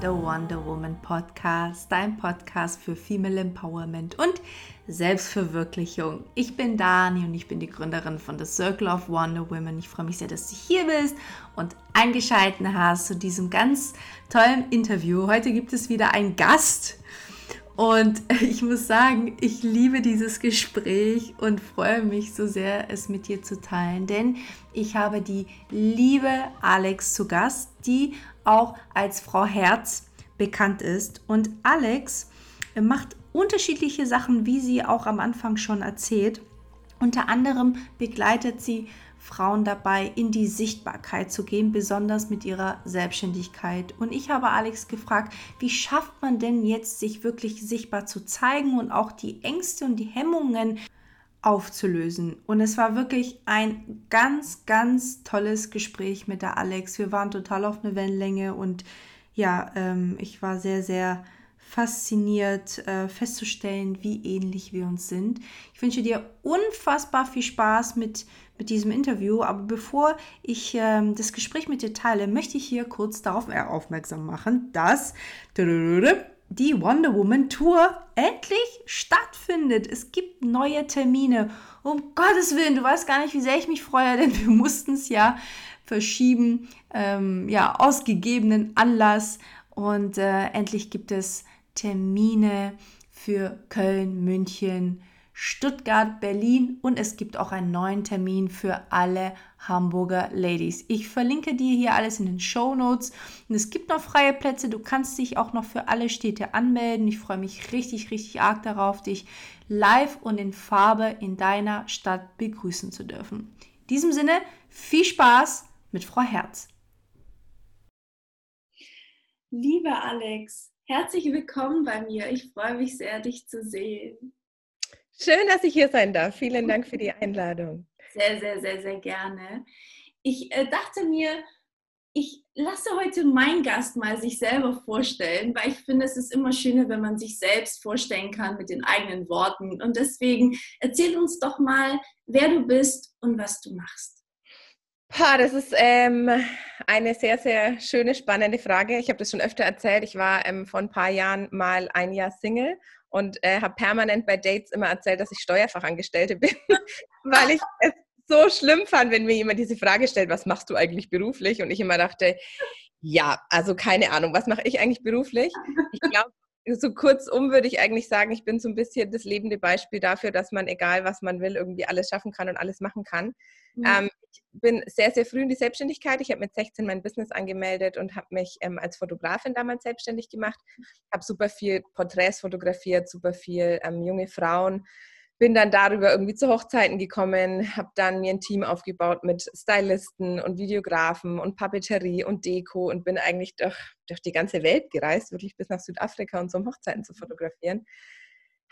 The Wonder Woman Podcast, dein Podcast für Female Empowerment und Selbstverwirklichung. Ich bin Dani und ich bin die Gründerin von The Circle of Wonder Women. Ich freue mich sehr, dass du hier bist und eingeschaltet hast zu diesem ganz tollen Interview. Heute gibt es wieder einen Gast. Und ich muss sagen, ich liebe dieses Gespräch und freue mich so sehr, es mit dir zu teilen. Denn ich habe die liebe Alex zu Gast, die auch als Frau Herz bekannt ist. Und Alex macht unterschiedliche Sachen, wie sie auch am Anfang schon erzählt. Unter anderem begleitet sie Frauen dabei, in die Sichtbarkeit zu gehen, besonders mit ihrer Selbstständigkeit. Und ich habe Alex gefragt, wie schafft man denn jetzt, sich wirklich sichtbar zu zeigen und auch die Ängste und die Hemmungen aufzulösen. Und es war wirklich ein ganz, ganz tolles Gespräch mit der Alex. Wir waren total auf eine Wellenlänge und ja, ähm, ich war sehr, sehr fasziniert äh, festzustellen, wie ähnlich wir uns sind. Ich wünsche dir unfassbar viel Spaß mit, mit diesem Interview, aber bevor ich ähm, das Gespräch mit dir teile, möchte ich hier kurz darauf aufmerksam machen, dass die Wonder Woman Tour endlich stattfindet. Es gibt neue Termine. Um Gottes Willen, du weißt gar nicht, wie sehr ich mich freue, denn wir mussten es ja verschieben, ähm, ja, aus gegebenen Anlass. Und äh, endlich gibt es Termine für Köln, München, Stuttgart, Berlin und es gibt auch einen neuen Termin für alle Hamburger Ladies. Ich verlinke dir hier alles in den Show Notes und es gibt noch freie Plätze. Du kannst dich auch noch für alle Städte anmelden. Ich freue mich richtig, richtig arg darauf, dich live und in Farbe in deiner Stadt begrüßen zu dürfen. In diesem Sinne, viel Spaß mit Frau Herz. Liebe Alex, herzlich willkommen bei mir. Ich freue mich sehr, dich zu sehen. Schön, dass ich hier sein darf. Vielen Dank für die Einladung. Sehr, sehr, sehr, sehr gerne. Ich äh, dachte mir, ich lasse heute meinen Gast mal sich selber vorstellen, weil ich finde, es ist immer schöner, wenn man sich selbst vorstellen kann mit den eigenen Worten. Und deswegen erzähl uns doch mal, wer du bist und was du machst. Pa, das ist ähm, eine sehr, sehr schöne, spannende Frage. Ich habe das schon öfter erzählt. Ich war ähm, vor ein paar Jahren mal ein Jahr Single und äh, habe permanent bei Dates immer erzählt, dass ich Steuerfachangestellte bin, weil ich es so schlimm fand, wenn mir jemand diese Frage stellt, was machst du eigentlich beruflich? Und ich immer dachte, ja, also keine Ahnung, was mache ich eigentlich beruflich? Ich glaube, so kurzum würde ich eigentlich sagen, ich bin so ein bisschen das lebende Beispiel dafür, dass man, egal was man will, irgendwie alles schaffen kann und alles machen kann. Mhm. Ähm, ich bin sehr, sehr früh in die Selbstständigkeit. Ich habe mit 16 mein Business angemeldet und habe mich ähm, als Fotografin damals selbstständig gemacht. Habe super viel Porträts fotografiert, super viel ähm, junge Frauen. Bin dann darüber irgendwie zu Hochzeiten gekommen, habe dann mir ein Team aufgebaut mit Stylisten und Videografen und Papeterie und Deko und bin eigentlich durch, durch die ganze Welt gereist, wirklich bis nach Südafrika und so um Hochzeiten zu fotografieren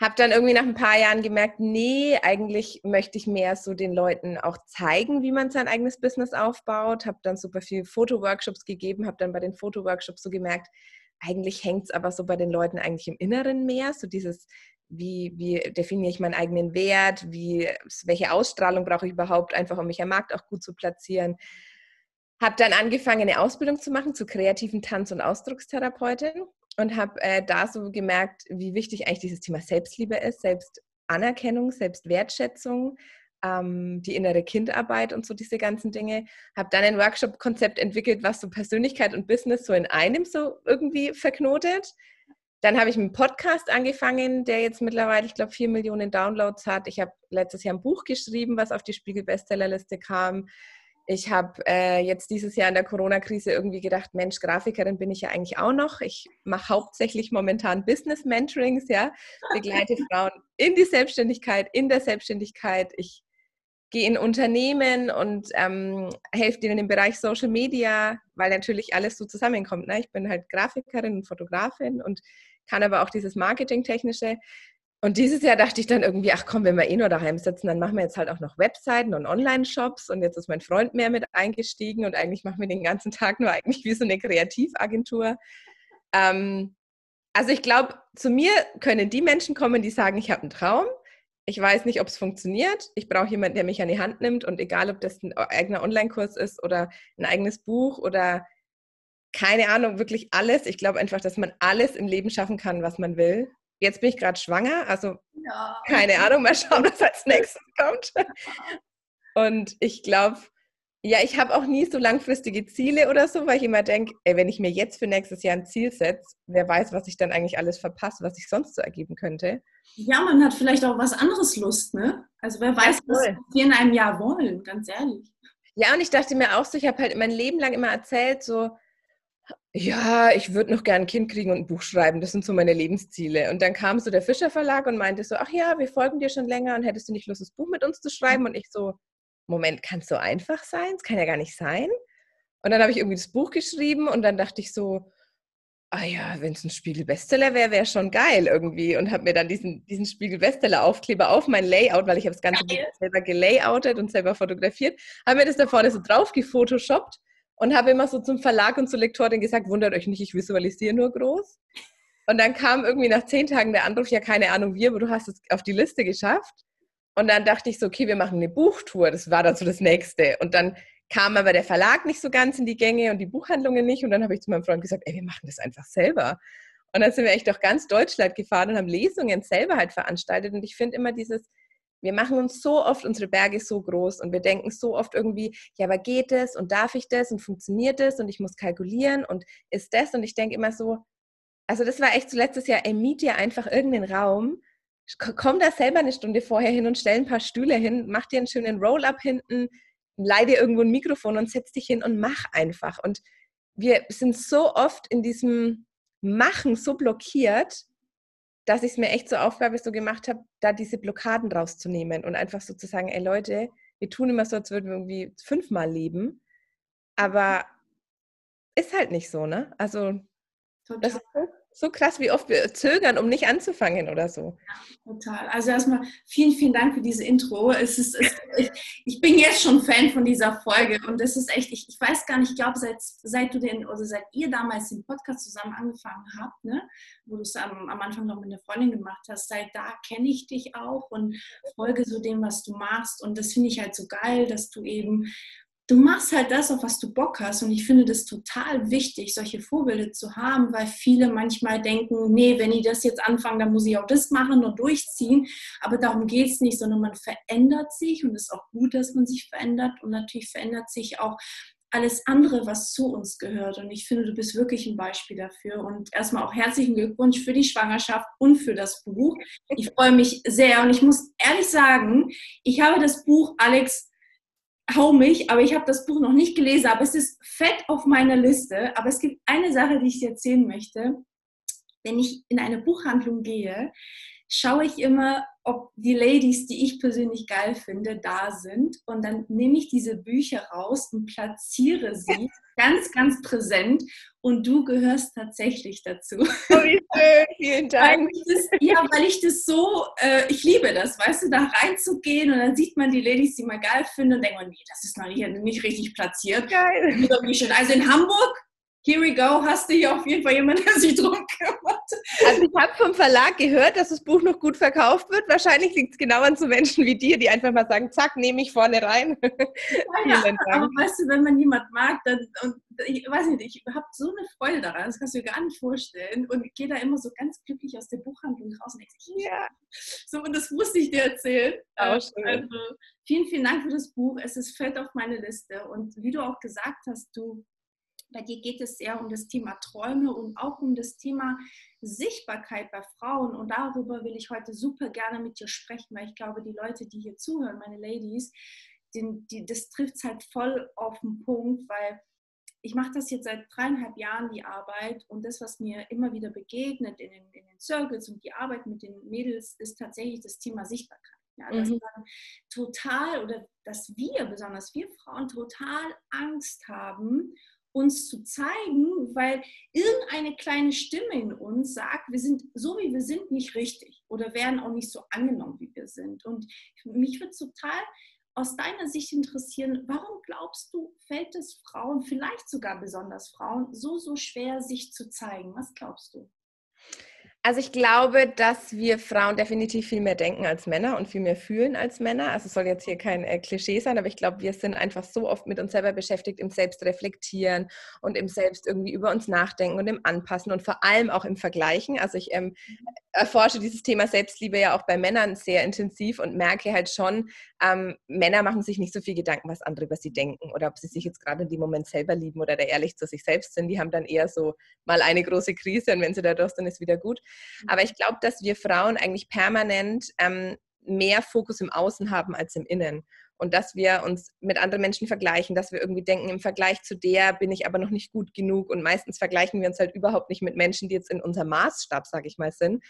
habe dann irgendwie nach ein paar Jahren gemerkt, nee, eigentlich möchte ich mehr so den Leuten auch zeigen, wie man sein eigenes Business aufbaut. Habe dann super viel Fotoworkshops gegeben, habe dann bei den Fotoworkshops so gemerkt, eigentlich hängt es aber so bei den Leuten eigentlich im Inneren mehr, so dieses, wie, wie definiere ich meinen eigenen Wert, wie, welche Ausstrahlung brauche ich überhaupt, einfach um mich am Markt auch gut zu platzieren. Habe dann angefangen, eine Ausbildung zu machen zur kreativen Tanz- und Ausdruckstherapeutin und habe äh, da so gemerkt, wie wichtig eigentlich dieses Thema Selbstliebe ist, Selbstanerkennung, Selbstwertschätzung, ähm, die innere Kindarbeit und so diese ganzen Dinge. Habe dann ein Workshop-Konzept entwickelt, was so Persönlichkeit und Business so in einem so irgendwie verknotet. Dann habe ich einen Podcast angefangen, der jetzt mittlerweile, ich glaube, vier Millionen Downloads hat. Ich habe letztes Jahr ein Buch geschrieben, was auf die Spiegel-Bestsellerliste kam. Ich habe äh, jetzt dieses Jahr in der Corona-Krise irgendwie gedacht, Mensch, Grafikerin bin ich ja eigentlich auch noch. Ich mache hauptsächlich momentan Business-Mentorings, ja, begleite Frauen in die Selbstständigkeit, in der Selbstständigkeit. Ich gehe in Unternehmen und ähm, helfe denen im Bereich Social Media, weil natürlich alles so zusammenkommt. Ne? Ich bin halt Grafikerin und Fotografin und kann aber auch dieses Marketing-Technische. Und dieses Jahr dachte ich dann irgendwie, ach komm, wenn wir eh nur daheim sitzen, dann machen wir jetzt halt auch noch Webseiten und Online-Shops. Und jetzt ist mein Freund mehr mit eingestiegen und eigentlich machen wir den ganzen Tag nur eigentlich wie so eine Kreativagentur. Ähm, also ich glaube, zu mir können die Menschen kommen, die sagen, ich habe einen Traum, Ich weiß nicht, ob es funktioniert. Ich brauche jemanden, der mich an die Hand nimmt und egal, ob das ein eigener Online-Kurs ist oder ein eigenes Buch oder keine Ahnung, wirklich alles. Ich glaube einfach, dass man alles im Leben schaffen kann, was man will. Jetzt bin ich gerade schwanger, also ja. keine Ahnung, mal schauen, was als nächstes kommt. Und ich glaube, ja, ich habe auch nie so langfristige Ziele oder so, weil ich immer denke, wenn ich mir jetzt für nächstes Jahr ein Ziel setze, wer weiß, was ich dann eigentlich alles verpasse, was sich sonst so ergeben könnte. Ja, man hat vielleicht auch was anderes Lust, ne? Also wer weiß, was wir in einem Jahr wollen, ganz ehrlich. Ja, und ich dachte mir auch so, ich habe halt mein Leben lang immer erzählt, so, ja, ich würde noch gern ein Kind kriegen und ein Buch schreiben. Das sind so meine Lebensziele. Und dann kam so der Fischer Verlag und meinte so, ach ja, wir folgen dir schon länger und hättest du nicht Lust, das Buch mit uns zu schreiben? Und ich so, Moment, kann es so einfach sein? Es kann ja gar nicht sein. Und dann habe ich irgendwie das Buch geschrieben und dann dachte ich so, ah ja, wenn es ein Spiegel-Bestseller wäre, wäre schon geil irgendwie. Und habe mir dann diesen, diesen Spiegel-Bestseller-Aufkleber auf mein Layout, weil ich habe das ganze Buch selber gelayoutet und selber fotografiert, habe mir das da vorne so drauf gefotoshoppt und habe immer so zum Verlag und zur Lektorin gesagt, wundert euch nicht, ich visualisiere nur groß. Und dann kam irgendwie nach zehn Tagen der Anruf, ja, keine Ahnung wie, aber du hast es auf die Liste geschafft. Und dann dachte ich so, okay, wir machen eine Buchtour. Das war dann so das Nächste. Und dann kam aber der Verlag nicht so ganz in die Gänge und die Buchhandlungen nicht. Und dann habe ich zu meinem Freund gesagt, ey, wir machen das einfach selber. Und dann sind wir echt durch ganz Deutschland gefahren und haben Lesungen selber halt veranstaltet. Und ich finde immer dieses, wir machen uns so oft unsere Berge so groß und wir denken so oft irgendwie, ja, aber geht es und darf ich das und funktioniert es und ich muss kalkulieren und ist das und ich denke immer so, also das war echt so letztes Jahr, ey, miet dir einfach irgendeinen Raum, komm da selber eine Stunde vorher hin und stell ein paar Stühle hin, mach dir einen schönen Roll-up hinten, leih dir irgendwo ein Mikrofon und setz dich hin und mach einfach. Und wir sind so oft in diesem Machen so blockiert, dass ich es mir echt zur Aufgabe so gemacht habe, da diese Blockaden rauszunehmen und einfach so zu sagen, ey Leute, wir tun immer so, als würden wir irgendwie fünfmal leben, aber ist halt nicht so, ne? Also Total. das ist so krass, wie oft wir zögern, um nicht anzufangen oder so. Ja, total. Also erstmal vielen, vielen Dank für diese Intro. Es ist, es, ich, ich, bin jetzt schon Fan von dieser Folge und es ist echt, ich, ich weiß gar nicht, ich glaube, seit, seit du den, oder seit ihr damals den Podcast zusammen angefangen habt, ne, wo du es am, am Anfang noch mit einer Freundin gemacht hast, seit da kenne ich dich auch und folge so dem, was du machst. Und das finde ich halt so geil, dass du eben du machst halt das, auf was du Bock hast. Und ich finde das total wichtig, solche Vorbilder zu haben, weil viele manchmal denken, nee, wenn ich das jetzt anfange, dann muss ich auch das machen und durchziehen. Aber darum geht es nicht, sondern man verändert sich und es ist auch gut, dass man sich verändert. Und natürlich verändert sich auch alles andere, was zu uns gehört. Und ich finde, du bist wirklich ein Beispiel dafür. Und erstmal auch herzlichen Glückwunsch für die Schwangerschaft und für das Buch. Ich freue mich sehr. Und ich muss ehrlich sagen, ich habe das Buch, Alex, hau mich, aber ich habe das Buch noch nicht gelesen, aber es ist fett auf meiner Liste. Aber es gibt eine Sache, die ich dir erzählen möchte. Wenn ich in eine Buchhandlung gehe, schaue ich immer, ob die Ladies, die ich persönlich geil finde, da sind. Und dann nehme ich diese Bücher raus und platziere sie ganz, ganz präsent. Und du gehörst tatsächlich dazu. Oh, wie schön, vielen Dank. Weil das, ja, weil ich das so, äh, ich liebe das, weißt du, da reinzugehen und dann sieht man die Ladies, die man geil finden und denkt, oh, nee, das ist noch nicht, nicht richtig platziert. Geil. Also in Hamburg here we go, hast du hier auf jeden Fall jemanden, der sich drum kümmert. Also ich habe vom Verlag gehört, dass das Buch noch gut verkauft wird. Wahrscheinlich liegt es genau an so Menschen wie dir, die einfach mal sagen, zack, nehme ich vorne rein. Ja, ja aber weißt du, wenn man jemand mag, dann, und ich weiß nicht, ich habe so eine Freude daran, das kannst du dir gar nicht vorstellen und gehe da immer so ganz glücklich aus der Buchhandlung raus und denke, ja, so und das musste ich dir erzählen. Auch schön. Also, vielen, vielen Dank für das Buch. Es ist fett auf meine Liste und wie du auch gesagt hast, du bei dir geht es sehr um das Thema Träume und auch um das Thema Sichtbarkeit bei Frauen. Und darüber will ich heute super gerne mit dir sprechen, weil ich glaube, die Leute, die hier zuhören, meine Ladies, die, die, das trifft es halt voll auf den Punkt, weil ich mache das jetzt seit dreieinhalb Jahren, die Arbeit. Und das, was mir immer wieder begegnet in den, in den Circles und die Arbeit mit den Mädels, ist tatsächlich das Thema Sichtbarkeit. Ja, dass mhm. man total oder dass wir, besonders wir Frauen, total Angst haben uns zu zeigen, weil irgendeine kleine Stimme in uns sagt, wir sind so wie wir sind nicht richtig oder werden auch nicht so angenommen, wie wir sind. Und mich würde total aus deiner Sicht interessieren, warum glaubst du, fällt es Frauen, vielleicht sogar besonders Frauen, so, so schwer, sich zu zeigen? Was glaubst du? Also ich glaube, dass wir Frauen definitiv viel mehr denken als Männer und viel mehr fühlen als Männer. Also es soll jetzt hier kein äh, Klischee sein, aber ich glaube, wir sind einfach so oft mit uns selber beschäftigt, im Selbstreflektieren und im Selbst irgendwie über uns nachdenken und im Anpassen und vor allem auch im Vergleichen. Also ich ähm, erforsche dieses Thema Selbstliebe ja auch bei Männern sehr intensiv und merke halt schon, ähm, Männer machen sich nicht so viel Gedanken, was andere über sie denken oder ob sie sich jetzt gerade in dem Moment selber lieben oder da ehrlich zu sich selbst sind. Die haben dann eher so mal eine große Krise und wenn sie da durch sind, ist wieder gut. Aber ich glaube, dass wir Frauen eigentlich permanent ähm, mehr Fokus im Außen haben als im Innen. Und dass wir uns mit anderen Menschen vergleichen, dass wir irgendwie denken, im Vergleich zu der bin ich aber noch nicht gut genug. Und meistens vergleichen wir uns halt überhaupt nicht mit Menschen, die jetzt in unserem Maßstab, sage ich mal, sind,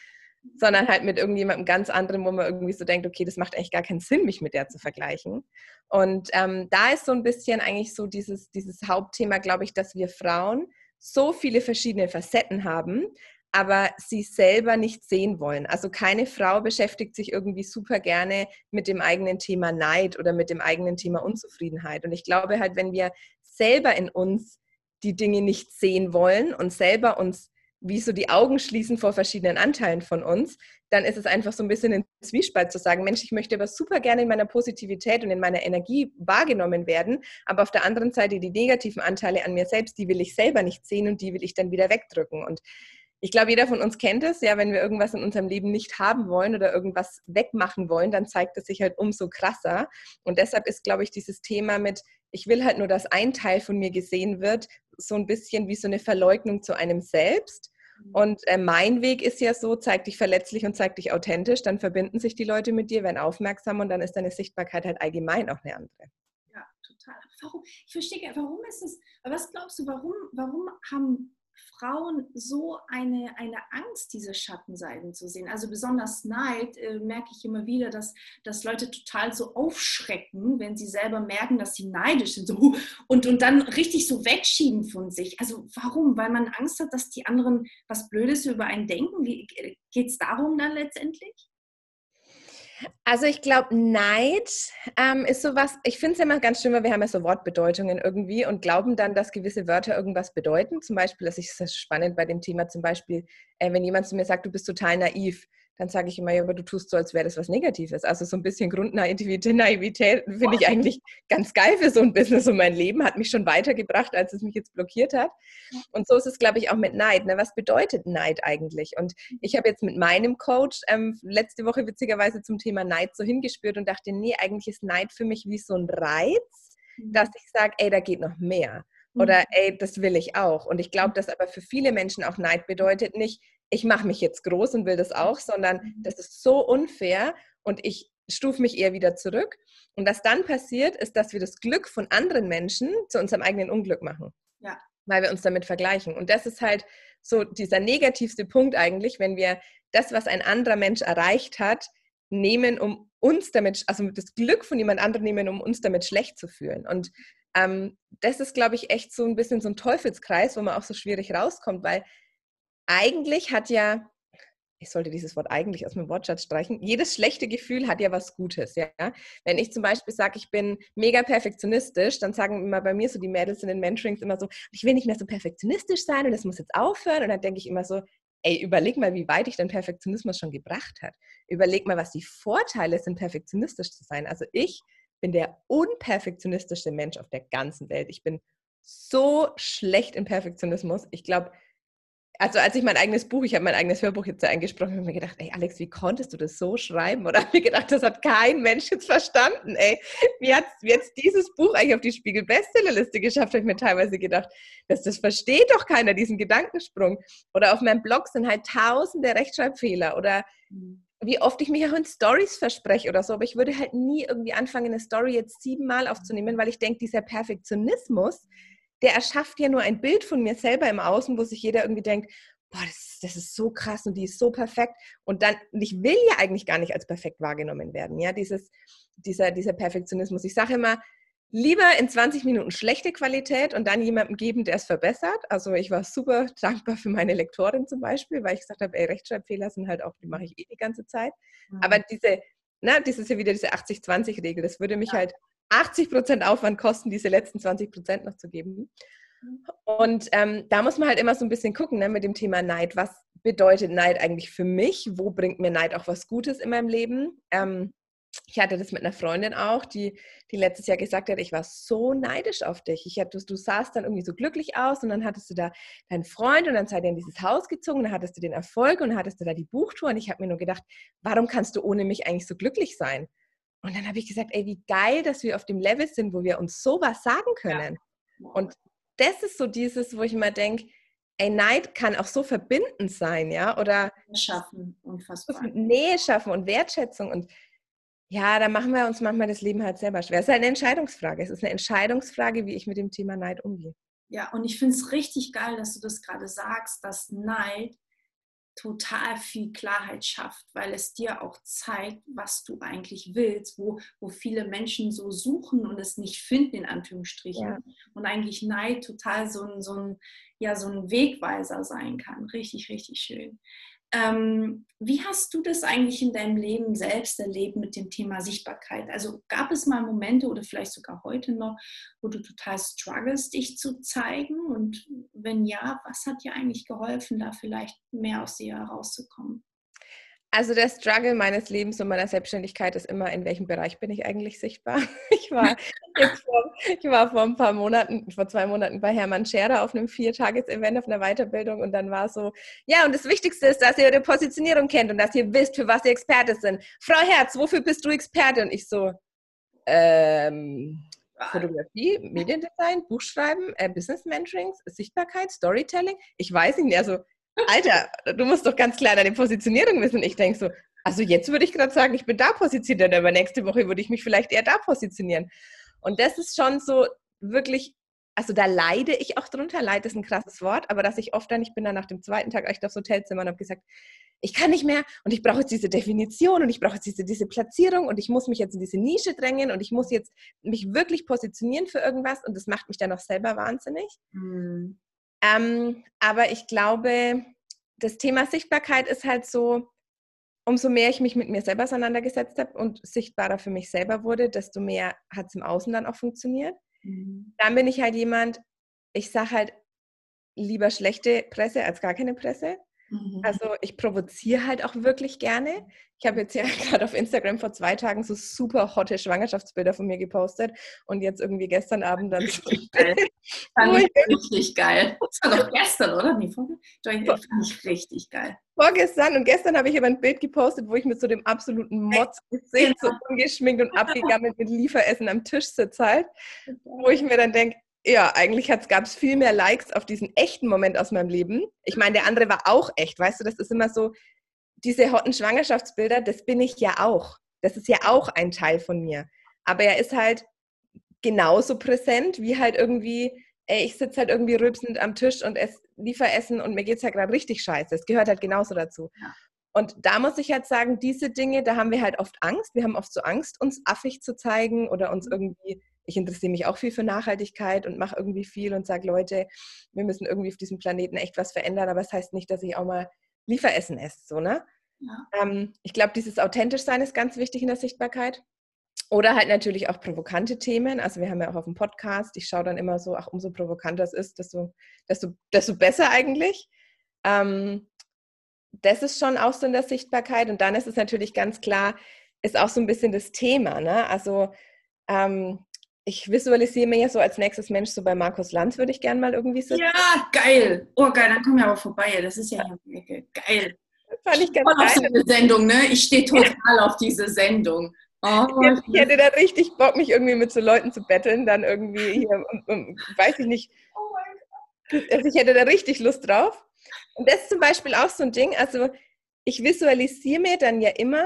sondern halt mit irgendjemandem ganz anderem, wo man irgendwie so denkt, okay, das macht eigentlich gar keinen Sinn, mich mit der zu vergleichen. Und ähm, da ist so ein bisschen eigentlich so dieses, dieses Hauptthema, glaube ich, dass wir Frauen so viele verschiedene Facetten haben, aber sie selber nicht sehen wollen. Also keine Frau beschäftigt sich irgendwie super gerne mit dem eigenen Thema Neid oder mit dem eigenen Thema Unzufriedenheit. Und ich glaube halt, wenn wir selber in uns die Dinge nicht sehen wollen und selber uns wie so die Augen schließen vor verschiedenen Anteilen von uns, dann ist es einfach so ein bisschen ein Zwiespalt zu sagen, Mensch, ich möchte aber super gerne in meiner Positivität und in meiner Energie wahrgenommen werden, aber auf der anderen Seite die negativen Anteile an mir selbst, die will ich selber nicht sehen und die will ich dann wieder wegdrücken. Und ich glaube, jeder von uns kennt es, ja, wenn wir irgendwas in unserem Leben nicht haben wollen oder irgendwas wegmachen wollen, dann zeigt es sich halt umso krasser. Und deshalb ist, glaube ich, dieses Thema mit, ich will halt nur, dass ein Teil von mir gesehen wird, so ein bisschen wie so eine Verleugnung zu einem selbst. Mhm. Und äh, mein Weg ist ja so, zeig dich verletzlich und zeig dich authentisch, dann verbinden sich die Leute mit dir, werden aufmerksam und dann ist deine Sichtbarkeit halt allgemein auch eine andere. Ja, total. Warum, ich verstehe, warum ist es, was glaubst du, warum, warum haben Frauen so eine, eine Angst, diese Schattenseiten zu sehen. Also besonders Neid äh, merke ich immer wieder, dass, dass Leute total so aufschrecken, wenn sie selber merken, dass sie neidisch sind so, und, und dann richtig so wegschieben von sich. Also warum? Weil man Angst hat, dass die anderen was Blödes über einen denken. Geht es darum dann letztendlich? Also ich glaube, Neid ähm, ist sowas, ich finde es immer ganz schön, weil wir haben ja so Wortbedeutungen irgendwie und glauben dann, dass gewisse Wörter irgendwas bedeuten. Zum Beispiel, das ist spannend bei dem Thema zum Beispiel, äh, wenn jemand zu mir sagt, du bist total naiv, dann sage ich immer, ja, aber du tust so, als wäre das was Negatives. Also so ein bisschen Grundnaivität Naivität finde ich eigentlich ganz geil für so ein Business und mein Leben hat mich schon weitergebracht, als es mich jetzt blockiert hat. Und so ist es, glaube ich, auch mit Neid. Ne? Was bedeutet Neid eigentlich? Und ich habe jetzt mit meinem Coach ähm, letzte Woche witzigerweise zum Thema Neid so hingespürt und dachte, nee, eigentlich ist Neid für mich wie so ein Reiz, mhm. dass ich sage, ey, da geht noch mehr. Oder mhm. ey, das will ich auch. Und ich glaube, dass aber für viele Menschen auch Neid bedeutet nicht, ich mache mich jetzt groß und will das auch, sondern mhm. das ist so unfair und ich stufe mich eher wieder zurück. Und was dann passiert, ist, dass wir das Glück von anderen Menschen zu unserem eigenen Unglück machen. Ja. Weil wir uns damit vergleichen. Und das ist halt so dieser negativste Punkt eigentlich, wenn wir das, was ein anderer Mensch erreicht hat, nehmen, um uns damit, also das Glück von jemand anderem nehmen, um uns damit schlecht zu fühlen. Und ähm, das ist, glaube ich, echt so ein bisschen so ein Teufelskreis, wo man auch so schwierig rauskommt, weil eigentlich hat ja, ich sollte dieses Wort eigentlich aus meinem Wortschatz streichen, jedes schlechte Gefühl hat ja was Gutes. Ja? Wenn ich zum Beispiel sage, ich bin mega perfektionistisch, dann sagen immer bei mir so die Mädels in den Mentorings immer so, ich will nicht mehr so perfektionistisch sein und das muss jetzt aufhören. Und dann denke ich immer so, ey, überleg mal, wie weit dich dein Perfektionismus schon gebracht hat. Überleg mal, was die Vorteile sind, perfektionistisch zu sein. Also ich bin der unperfektionistischste Mensch auf der ganzen Welt. Ich bin so schlecht im Perfektionismus. Ich glaube, also als ich mein eigenes Buch, ich habe mein eigenes Hörbuch jetzt eingesprochen, habe ich mir gedacht, ey Alex, wie konntest du das so schreiben? Oder habe mir gedacht, das hat kein Mensch jetzt verstanden, ey. Wie hat jetzt dieses Buch eigentlich auf die Spiegel-Bestsellerliste geschafft? Habe ich mir teilweise gedacht, dass das versteht doch keiner, diesen Gedankensprung. Oder auf meinem Blog sind halt tausende Rechtschreibfehler oder mhm. wie oft ich mich auch in Stories verspreche oder so, aber ich würde halt nie irgendwie anfangen, eine Story jetzt siebenmal aufzunehmen, weil ich denke, dieser Perfektionismus, der erschafft ja nur ein Bild von mir selber im Außen, wo sich jeder irgendwie denkt, boah, das, das, ist so krass und die ist so perfekt. Und dann, ich will ja eigentlich gar nicht als perfekt wahrgenommen werden. Ja, dieses, dieser, dieser Perfektionismus. Ich sage immer, lieber in 20 Minuten schlechte Qualität und dann jemandem geben, der es verbessert. Also ich war super dankbar für meine Lektorin zum Beispiel, weil ich gesagt habe, ey, Rechtschreibfehler sind halt auch, die mache ich eh die ganze Zeit. Mhm. Aber diese, na, das ist ja wieder diese 80-20-Regel. Das würde mich ja. halt 80 Prozent Aufwand kosten, diese letzten 20 Prozent noch zu geben. Und ähm, da muss man halt immer so ein bisschen gucken ne, mit dem Thema Neid. Was bedeutet Neid eigentlich für mich? Wo bringt mir Neid auch was Gutes in meinem Leben? Ähm, ich hatte das mit einer Freundin auch, die, die letztes Jahr gesagt hat, ich war so neidisch auf dich. Ich hatte, du sahst dann irgendwie so glücklich aus und dann hattest du da deinen Freund und dann seid ihr in dieses Haus gezogen, dann hattest du den Erfolg und dann hattest du da die Buchtour und ich habe mir nur gedacht, warum kannst du ohne mich eigentlich so glücklich sein? Und dann habe ich gesagt, ey, wie geil, dass wir auf dem Level sind, wo wir uns sowas sagen können. Ja. Und das ist so dieses, wo ich immer denke, ey, Neid kann auch so verbindend sein, ja, oder schaffen, unfassbar. Nähe schaffen und Wertschätzung und ja, da machen wir uns manchmal das Leben halt selber schwer. Es ist halt eine Entscheidungsfrage. Es ist eine Entscheidungsfrage, wie ich mit dem Thema Neid umgehe. Ja, und ich finde es richtig geil, dass du das gerade sagst, dass Neid total viel Klarheit schafft, weil es dir auch zeigt, was du eigentlich willst, wo, wo viele Menschen so suchen und es nicht finden, in Anführungsstrichen. Ja. Und eigentlich Neid total so ein, so, ein, ja, so ein Wegweiser sein kann. Richtig, richtig schön. Ähm, wie hast du das eigentlich in deinem Leben selbst erlebt mit dem Thema Sichtbarkeit? Also gab es mal Momente oder vielleicht sogar heute noch, wo du total struggles, dich zu zeigen? Und wenn ja, was hat dir eigentlich geholfen, da vielleicht mehr aus dir herauszukommen? Also der Struggle meines Lebens und meiner Selbstständigkeit ist immer, in welchem Bereich bin ich eigentlich sichtbar? Ich war, vor, ich war vor ein paar Monaten, vor zwei Monaten bei Hermann Scherer auf einem Viertages-Event auf einer Weiterbildung und dann war so, ja, und das Wichtigste ist, dass ihr eure Positionierung kennt und dass ihr wisst, für was ihr Experte sind. Frau Herz, wofür bist du Experte? Und ich so, ähm, Fotografie, Mediendesign, Buchschreiben, äh, Business Mentorings, Sichtbarkeit, Storytelling. Ich weiß nicht mehr, also Alter, du musst doch ganz klar deine Positionierung wissen. Ich denke so, also jetzt würde ich gerade sagen, ich bin da positioniert, aber nächste Woche würde ich mich vielleicht eher da positionieren. Und das ist schon so wirklich, also da leide ich auch drunter. Leid ist ein krasses Wort, aber dass ich oft dann, ich bin dann nach dem zweiten Tag echt aufs Hotelzimmer und habe gesagt, ich kann nicht mehr und ich brauche jetzt diese Definition und ich brauche jetzt diese, diese Platzierung und ich muss mich jetzt in diese Nische drängen und ich muss jetzt mich wirklich positionieren für irgendwas und das macht mich dann auch selber wahnsinnig. Mhm. Ähm, aber ich glaube, das Thema Sichtbarkeit ist halt so, umso mehr ich mich mit mir selber auseinandergesetzt habe und sichtbarer für mich selber wurde, desto mehr hat es im Außen dann auch funktioniert. Mhm. Dann bin ich halt jemand, ich sage halt lieber schlechte Presse als gar keine Presse. Mhm. Also ich provoziere halt auch wirklich gerne. Ich habe jetzt ja gerade auf Instagram vor zwei Tagen so super hotte Schwangerschaftsbilder von mir gepostet und jetzt irgendwie gestern Abend dann so. Geil. Fand ich richtig geil. Das war doch gestern, oder? Nee, fand ich richtig geil. Vorgestern und gestern habe ich aber ein Bild gepostet, wo ich mit so dem absoluten Mods-Gesicht so ungeschminkt und abgegammelt mit Lieferessen am Tisch sitze halt, wo ich mir dann denke, ja, eigentlich gab es viel mehr Likes auf diesen echten Moment aus meinem Leben. Ich meine, der andere war auch echt, weißt du, das ist immer so, diese hotten Schwangerschaftsbilder, das bin ich ja auch. Das ist ja auch ein Teil von mir. Aber er ist halt genauso präsent wie halt irgendwie, ey, ich sitze halt irgendwie rülpsend am Tisch und esse Lieferessen und mir geht es ja gerade richtig scheiße. Es gehört halt genauso dazu. Ja. Und da muss ich halt sagen, diese Dinge, da haben wir halt oft Angst. Wir haben oft so Angst, uns affig zu zeigen oder uns mhm. irgendwie ich interessiere mich auch viel für Nachhaltigkeit und mache irgendwie viel und sage, Leute, wir müssen irgendwie auf diesem Planeten echt was verändern, aber es das heißt nicht, dass ich auch mal Lieferessen esse, so, ne? Ja. Ähm, ich glaube, dieses authentisch sein ist ganz wichtig in der Sichtbarkeit. Oder halt natürlich auch provokante Themen. Also wir haben ja auch auf dem Podcast, ich schaue dann immer so, ach, umso provokanter es ist, desto, desto, desto besser eigentlich. Ähm, das ist schon auch so in der Sichtbarkeit. Und dann ist es natürlich ganz klar, ist auch so ein bisschen das Thema. Ne? Also ähm, ich visualisiere mir ja so als nächstes Mensch so bei Markus Lanz würde ich gerne mal irgendwie sitzen. Ja, geil. Oh, geil, dann kommen wir aber vorbei. Das ist ja geil. Fand ich ganz Voll geil. Auf so eine Sendung, ne? Ich stehe total auf diese Sendung. Oh, ich, hätte da richtig Bock, mich irgendwie mit so Leuten zu betteln, dann irgendwie hier, weiß ich nicht. Oh. Also ich hätte da richtig Lust drauf. Und das ist zum Beispiel auch so ein Ding, also ich visualisiere mir dann ja immer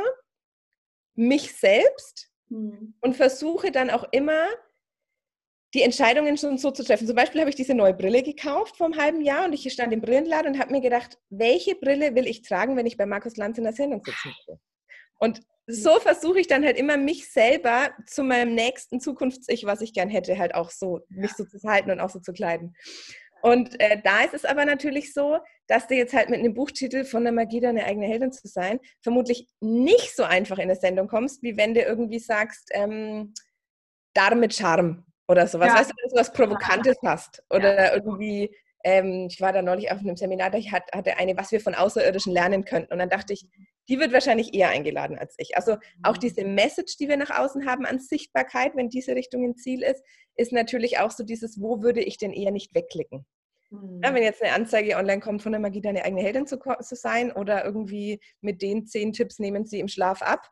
mich selbst hm. und versuche dann auch immer die Entscheidungen schon so zu treffen. Zum Beispiel habe ich diese neue Brille gekauft vor einem halben Jahr und ich stand im Brillenladen und habe mir gedacht, welche Brille will ich tragen, wenn ich bei Markus Lanz in der Sendung sitzen will? Und so versuche ich dann halt immer mich selber zu meinem nächsten Zukunfts-Ich, was ich gern hätte, halt auch so, mich so zu halten und auch so zu kleiden. Und äh, da ist es aber natürlich so, dass du jetzt halt mit einem Buchtitel von der Magie deine eigene Heldin zu sein, vermutlich nicht so einfach in eine Sendung kommst, wie wenn du irgendwie sagst, ähm, Darm mit Charme oder sowas. Ja. Weißt du, wenn du was Provokantes hast oder ja. irgendwie ähm, ich war da neulich auf einem Seminar, da hatte eine, was wir von Außerirdischen lernen könnten. Und dann dachte ich, die wird wahrscheinlich eher eingeladen als ich. Also auch mhm. diese Message, die wir nach außen haben an Sichtbarkeit, wenn diese Richtung ein Ziel ist, ist natürlich auch so dieses, wo würde ich denn eher nicht wegklicken? Mhm. Ja, wenn jetzt eine Anzeige online kommt von der Magie, deine eigene Heldin zu, zu sein oder irgendwie mit den zehn Tipps nehmen sie im Schlaf ab,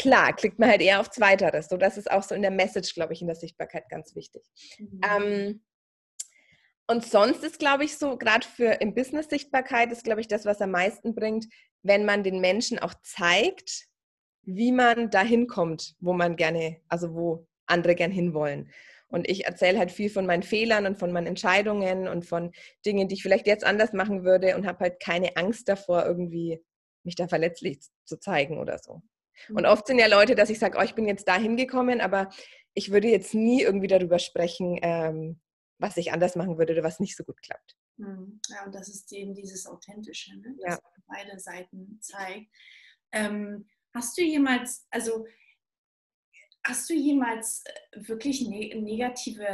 klar, klickt man halt eher auf Zweiteres. So, das ist auch so in der Message, glaube ich, in der Sichtbarkeit ganz wichtig. Mhm. Ähm, und sonst ist, glaube ich, so, gerade für im Business Sichtbarkeit ist, glaube ich, das, was am meisten bringt, wenn man den Menschen auch zeigt, wie man dahin kommt, wo man gerne, also wo andere gern hinwollen. Und ich erzähle halt viel von meinen Fehlern und von meinen Entscheidungen und von Dingen, die ich vielleicht jetzt anders machen würde und habe halt keine Angst davor, irgendwie mich da verletzlich zu zeigen oder so. Und mhm. oft sind ja Leute, dass ich sage, oh, ich bin jetzt da hingekommen, aber ich würde jetzt nie irgendwie darüber sprechen, ähm, was ich anders machen würde oder was nicht so gut klappt. Hm, ja, und das ist eben dieses Authentische, ne? das ja. beide Seiten zeigt. Ähm, hast du jemals, also Hast du jemals äh, wirklich ne negative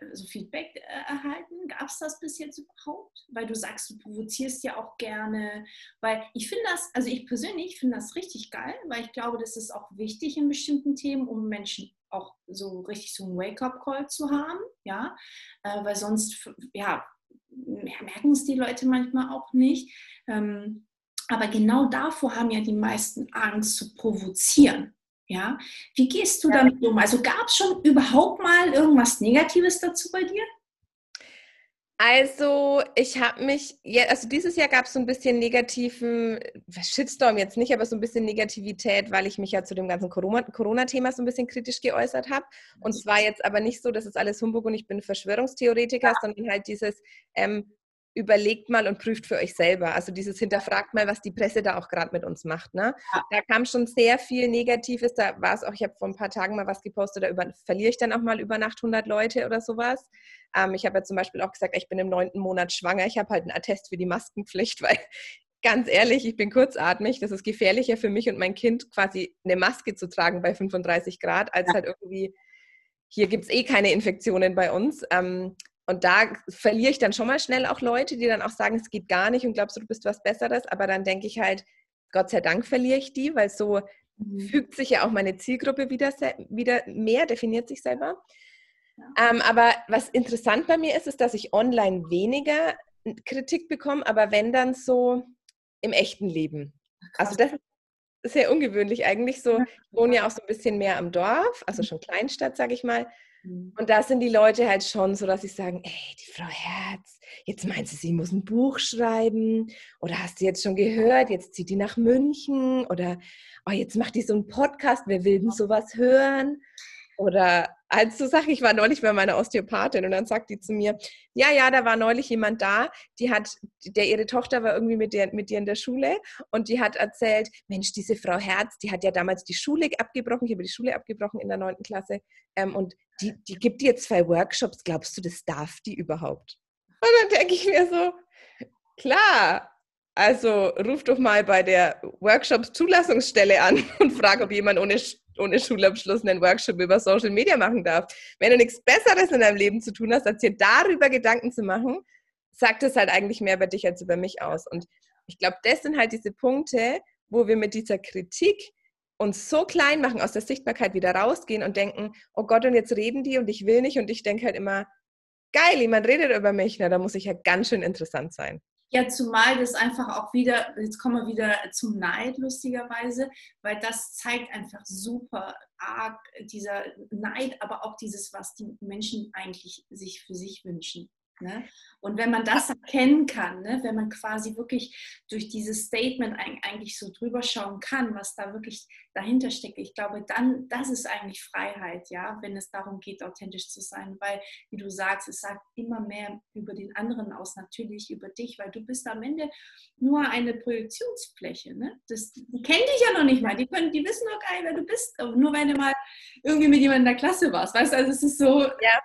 also Feedback äh, erhalten? Gab es das bis jetzt überhaupt? Weil du sagst, du provozierst ja auch gerne. Weil ich finde das, also ich persönlich finde das richtig geil, weil ich glaube, das ist auch wichtig in bestimmten Themen, um Menschen auch so richtig so einen Wake-up-Call zu haben, ja, äh, weil sonst, ja, merken es die Leute manchmal auch nicht. Ähm, aber genau davor haben ja die meisten Angst zu provozieren. Ja, wie gehst du ja. damit um? Also gab es schon überhaupt mal irgendwas Negatives dazu bei dir? Also, ich habe mich, ja, also dieses Jahr gab es so ein bisschen negativen, Shitstorm jetzt nicht, aber so ein bisschen Negativität, weil ich mich ja zu dem ganzen Corona-Thema so ein bisschen kritisch geäußert habe. Und zwar jetzt aber nicht so, dass es alles Humbug und ich bin Verschwörungstheoretiker, ja. sondern halt dieses, ähm, überlegt mal und prüft für euch selber. Also dieses hinterfragt mal, was die Presse da auch gerade mit uns macht. Ne? Ja. Da kam schon sehr viel Negatives. Da war es auch, ich habe vor ein paar Tagen mal was gepostet, da über, verliere ich dann auch mal über Nacht 100 Leute oder sowas. Ähm, ich habe ja zum Beispiel auch gesagt, ich bin im neunten Monat schwanger. Ich habe halt einen Attest für die Maskenpflicht, weil ganz ehrlich, ich bin kurzatmig. Das ist gefährlicher für mich und mein Kind, quasi eine Maske zu tragen bei 35 Grad, als ja. halt irgendwie, hier gibt es eh keine Infektionen bei uns. Ähm, und da verliere ich dann schon mal schnell auch Leute, die dann auch sagen, es geht gar nicht und glaubst du, du bist was Besseres. Aber dann denke ich halt, Gott sei Dank verliere ich die, weil so mhm. fügt sich ja auch meine Zielgruppe wieder, wieder mehr, definiert sich selber. Ja. Ähm, aber was interessant bei mir ist, ist, dass ich online weniger Kritik bekomme, aber wenn dann so im echten Leben. Krass. Also das ist sehr ungewöhnlich eigentlich so. Ich wohne ja auch so ein bisschen mehr am Dorf, also mhm. schon Kleinstadt, sage ich mal. Mhm. Und da sind die Leute halt schon so, dass sie sagen, ey, die Frau Herz, jetzt meint sie, sie muss ein Buch schreiben oder hast du jetzt schon gehört, jetzt zieht die nach München oder oh, jetzt macht die so einen Podcast, wer will denn sowas hören? Oder als so Sachen, ich war neulich bei meiner Osteopathin und dann sagt die zu mir, ja, ja, da war neulich jemand da, die hat, der ihre Tochter war irgendwie mit, der, mit dir in der Schule und die hat erzählt, Mensch, diese Frau Herz, die hat ja damals die Schule abgebrochen, ich habe die Schule abgebrochen in der neunten Klasse ähm, und die, die gibt dir zwei Workshops, glaubst du, das darf die überhaupt? Und dann denke ich mir so, klar, also ruf doch mal bei der Workshops-Zulassungsstelle an und frag, ob jemand ohne ohne Schulabschluss einen Workshop über Social Media machen darf. Wenn du nichts Besseres in deinem Leben zu tun hast, als dir darüber Gedanken zu machen, sagt es halt eigentlich mehr über dich als über mich aus. Und ich glaube, das sind halt diese Punkte, wo wir mit dieser Kritik uns so klein machen, aus der Sichtbarkeit wieder rausgehen und denken, oh Gott, und jetzt reden die und ich will nicht. Und ich denke halt immer, geil, jemand redet über mich, na, da muss ich ja ganz schön interessant sein. Ja, zumal das einfach auch wieder, jetzt kommen wir wieder zum Neid, lustigerweise, weil das zeigt einfach super arg dieser Neid, aber auch dieses, was die Menschen eigentlich sich für sich wünschen. Ne? Und wenn man das erkennen kann, ne? wenn man quasi wirklich durch dieses Statement eigentlich so drüber schauen kann, was da wirklich dahinter steckt, ich glaube, dann, das ist eigentlich Freiheit, ja, wenn es darum geht, authentisch zu sein, weil, wie du sagst, es sagt immer mehr über den anderen aus, natürlich über dich, weil du bist am Ende nur eine Projektionsfläche, ne? Das, die kennen dich ja noch nicht mal, die, können, die wissen noch gar nicht, wer du bist, nur wenn du mal irgendwie mit jemandem in der Klasse warst. Weißt du, also es ist so. Ja.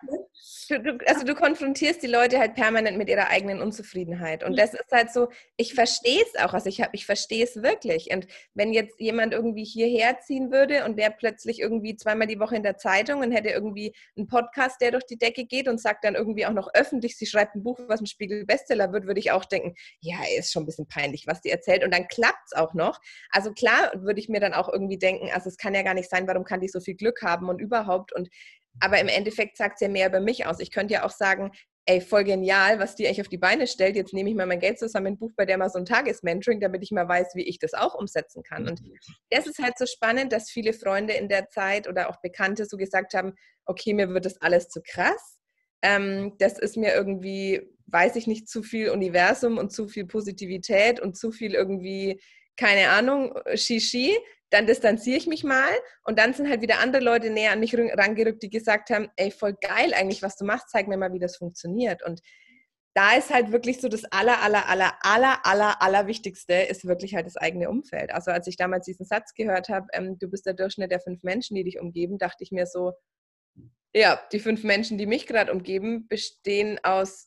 Du, du, also du konfrontierst die Leute halt permanent mit ihrer eigenen Unzufriedenheit. Und das ist halt so, ich verstehe es auch, also ich, ich verstehe es wirklich. Und wenn jetzt jemand irgendwie hierher ziehen würde und wäre plötzlich irgendwie zweimal die Woche in der Zeitung und hätte irgendwie einen Podcast, der durch die Decke geht und sagt dann irgendwie auch noch öffentlich, sie schreibt ein Buch, was ein Spiegel-Bestseller wird, würde ich auch denken, ja, ist schon ein bisschen peinlich, was die erzählt. Und dann klappt es auch noch. Also klar würde ich mir dann auch irgendwie denken, also es kann ja gar nicht sein, warum kann die so viel Glück haben und überhaupt. Und aber im Endeffekt sagt es ja mehr über mich aus. Ich könnte ja auch sagen, ey, voll genial, was die eigentlich auf die Beine stellt. Jetzt nehme ich mal mein Geld zusammen, ein Buch bei der mal so ein Tagesmentoring, damit ich mal weiß, wie ich das auch umsetzen kann. Und das ist halt so spannend, dass viele Freunde in der Zeit oder auch Bekannte so gesagt haben, okay, mir wird das alles zu krass. Ähm, das ist mir irgendwie, weiß ich nicht, zu viel Universum und zu viel Positivität und zu viel irgendwie, keine Ahnung, Shishi dann distanziere ich mich mal und dann sind halt wieder andere Leute näher an mich rangerückt, die gesagt haben, ey, voll geil eigentlich, was du machst, zeig mir mal, wie das funktioniert. Und da ist halt wirklich so das aller, aller, aller, aller, aller, aller Wichtigste ist wirklich halt das eigene Umfeld. Also als ich damals diesen Satz gehört habe, ähm, du bist der Durchschnitt der fünf Menschen, die dich umgeben, dachte ich mir so, ja, die fünf Menschen, die mich gerade umgeben, bestehen aus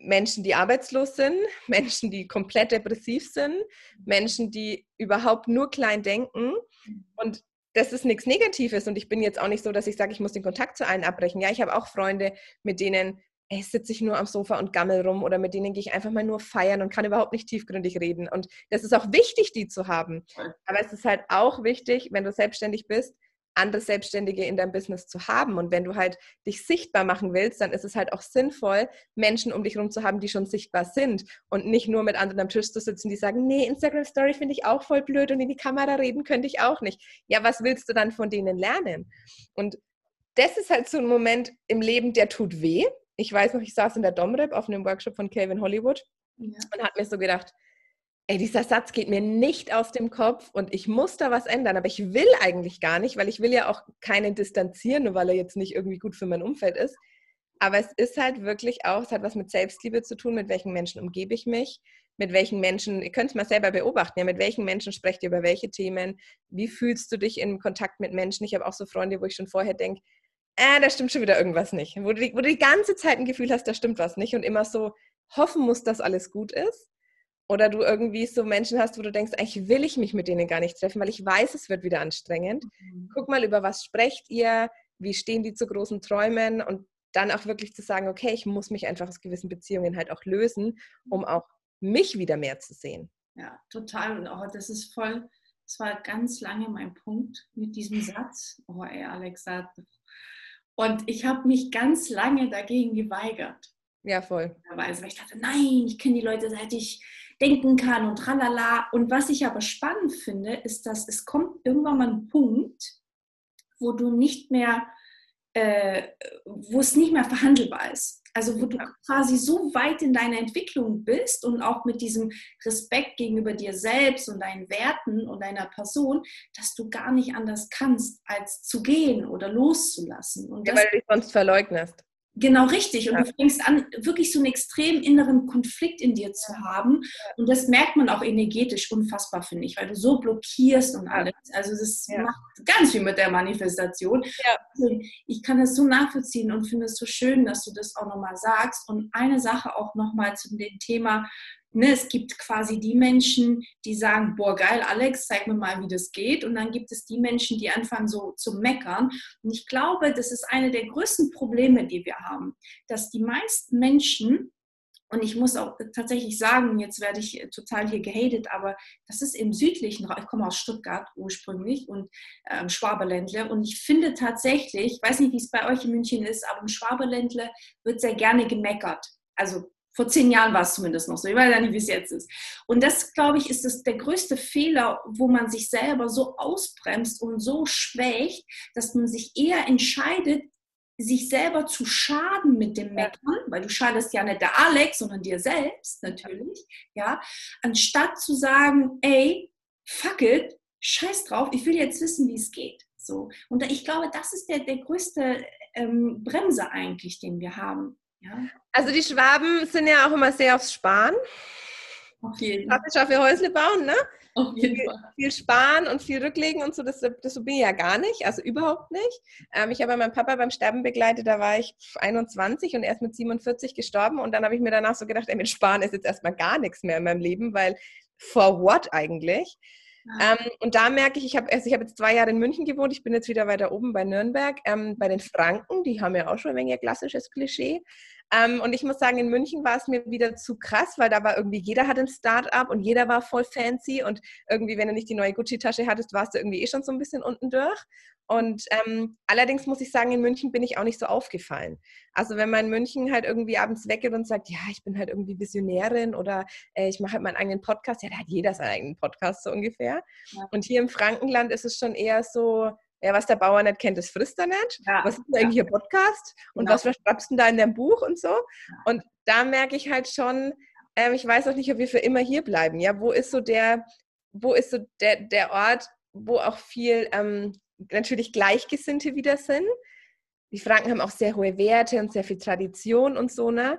Menschen, die arbeitslos sind, Menschen, die komplett depressiv sind, Menschen, die überhaupt nur klein denken. Und das ist nichts Negatives. Und ich bin jetzt auch nicht so, dass ich sage, ich muss den Kontakt zu allen abbrechen. Ja, ich habe auch Freunde, mit denen ey, sitze ich nur am Sofa und gammel rum oder mit denen gehe ich einfach mal nur feiern und kann überhaupt nicht tiefgründig reden. Und das ist auch wichtig, die zu haben. Aber es ist halt auch wichtig, wenn du selbstständig bist, andere Selbstständige in deinem Business zu haben. Und wenn du halt dich sichtbar machen willst, dann ist es halt auch sinnvoll, Menschen um dich herum zu haben, die schon sichtbar sind und nicht nur mit anderen am Tisch zu sitzen, die sagen, nee, Instagram Story finde ich auch voll blöd und in die Kamera reden könnte ich auch nicht. Ja, was willst du dann von denen lernen? Und das ist halt so ein Moment im Leben, der tut weh. Ich weiß noch, ich saß in der Domrep auf einem Workshop von Calvin Hollywood ja. und habe mir so gedacht, ey, dieser Satz geht mir nicht aus dem Kopf und ich muss da was ändern, aber ich will eigentlich gar nicht, weil ich will ja auch keinen distanzieren, nur weil er jetzt nicht irgendwie gut für mein Umfeld ist. Aber es ist halt wirklich auch, es hat was mit Selbstliebe zu tun, mit welchen Menschen umgebe ich mich, mit welchen Menschen, ihr könnt es mal selber beobachten, ja, mit welchen Menschen sprecht ihr über welche Themen, wie fühlst du dich in Kontakt mit Menschen. Ich habe auch so Freunde, wo ich schon vorher denke, äh, da stimmt schon wieder irgendwas nicht. Wo du, wo du die ganze Zeit ein Gefühl hast, da stimmt was nicht und immer so hoffen musst, dass alles gut ist. Oder du irgendwie so Menschen hast, wo du denkst, eigentlich will ich mich mit denen gar nicht treffen, weil ich weiß, es wird wieder anstrengend. Mhm. Guck mal, über was sprecht ihr? Wie stehen die zu großen Träumen? Und dann auch wirklich zu sagen, okay, ich muss mich einfach aus gewissen Beziehungen halt auch lösen, um auch mich wieder mehr zu sehen. Ja, total. Und auch das ist voll, das war ganz lange mein Punkt mit diesem Satz. Oh, ey, Alexa. Und ich habe mich ganz lange dagegen geweigert. Ja, voll. Weil ich dachte, nein, ich kenne die Leute, seit ich denken kann und tralala. Und was ich aber spannend finde, ist, dass es kommt irgendwann mal ein Punkt, wo du nicht mehr, äh, wo es nicht mehr verhandelbar ist. Also wo du quasi so weit in deiner Entwicklung bist und auch mit diesem Respekt gegenüber dir selbst und deinen Werten und deiner Person, dass du gar nicht anders kannst, als zu gehen oder loszulassen. Und ja, weil du dich sonst verleugnest. Genau richtig. Und ja. du fängst an, wirklich so einen extrem inneren Konflikt in dir zu haben. Und das merkt man auch energetisch unfassbar, finde ich, weil du so blockierst und alles. Also das ja. macht ganz viel mit der Manifestation. Ja. Ich kann das so nachvollziehen und finde es so schön, dass du das auch nochmal sagst. Und eine Sache auch nochmal zu dem Thema Ne, es gibt quasi die Menschen, die sagen, boah, geil, Alex, zeig mir mal, wie das geht. Und dann gibt es die Menschen, die anfangen so zu meckern. Und ich glaube, das ist eine der größten Probleme, die wir haben, dass die meisten Menschen, und ich muss auch tatsächlich sagen, jetzt werde ich total hier gehatet, aber das ist im südlichen Raum, ich komme aus Stuttgart ursprünglich und ähm, Schwaberländle und ich finde tatsächlich, ich weiß nicht, wie es bei euch in München ist, aber im Schwaberländle wird sehr gerne gemeckert. Also vor zehn Jahren war es zumindest noch so. Ich weiß ja nicht, wie es jetzt ist. Und das, glaube ich, ist das, der größte Fehler, wo man sich selber so ausbremst und so schwächt, dass man sich eher entscheidet, sich selber zu schaden mit dem Meckern, weil du schadest ja nicht der Alex, sondern dir selbst natürlich, ja, anstatt zu sagen, ey, fuck it, scheiß drauf, ich will jetzt wissen, wie es geht. So. Und ich glaube, das ist der, der größte ähm, Bremse eigentlich, den wir haben. Ja. Also die Schwaben sind ja auch immer sehr aufs Sparen. Auf jeden Fall. Klassisch auf Häusle bauen, ne? Auf jeden viel, Fall. viel sparen und viel rücklegen und so, das, das bin ich ja gar nicht, also überhaupt nicht. Ähm, ich habe meinen Papa beim Sterben begleitet, da war ich 21 und erst mit 47 gestorben und dann habe ich mir danach so gedacht, ey, mit Sparen ist jetzt erstmal gar nichts mehr in meinem Leben, weil for what eigentlich? Ähm, und da merke ich, ich habe also hab jetzt zwei Jahre in München gewohnt, ich bin jetzt wieder weiter oben bei Nürnberg, ähm, bei den Franken, die haben ja auch schon ein wenig ein klassisches Klischee. Ähm, und ich muss sagen, in München war es mir wieder zu krass, weil da war irgendwie, jeder hat ein Start-up und jeder war voll fancy und irgendwie, wenn du nicht die neue Gucci-Tasche hattest, warst du irgendwie eh schon so ein bisschen unten durch. Und ähm, allerdings muss ich sagen, in München bin ich auch nicht so aufgefallen. Also wenn man in München halt irgendwie abends weggeht und sagt, ja, ich bin halt irgendwie Visionärin oder äh, ich mache halt meinen eigenen Podcast, ja, da hat jeder seinen eigenen Podcast so ungefähr. Ja. Und hier im Frankenland ist es schon eher so, ja, was der Bauer nicht kennt, das frisst er nicht. Ja, was ist denn eigentlich ja. Ihr Podcast? Und genau. was verschreibst du da in deinem Buch und so? Und da merke ich halt schon, ähm, ich weiß auch nicht, ob wir für immer hier bleiben. Ja, wo ist so der, wo ist so der, der Ort, wo auch viel ähm, natürlich Gleichgesinnte wieder sind. Die Franken haben auch sehr hohe Werte und sehr viel Tradition und so, ne?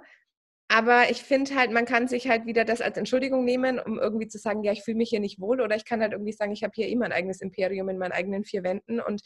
Aber ich finde halt, man kann sich halt wieder das als Entschuldigung nehmen, um irgendwie zu sagen, ja, ich fühle mich hier nicht wohl. Oder ich kann halt irgendwie sagen, ich habe hier immer ein eigenes Imperium in meinen eigenen vier Wänden. Und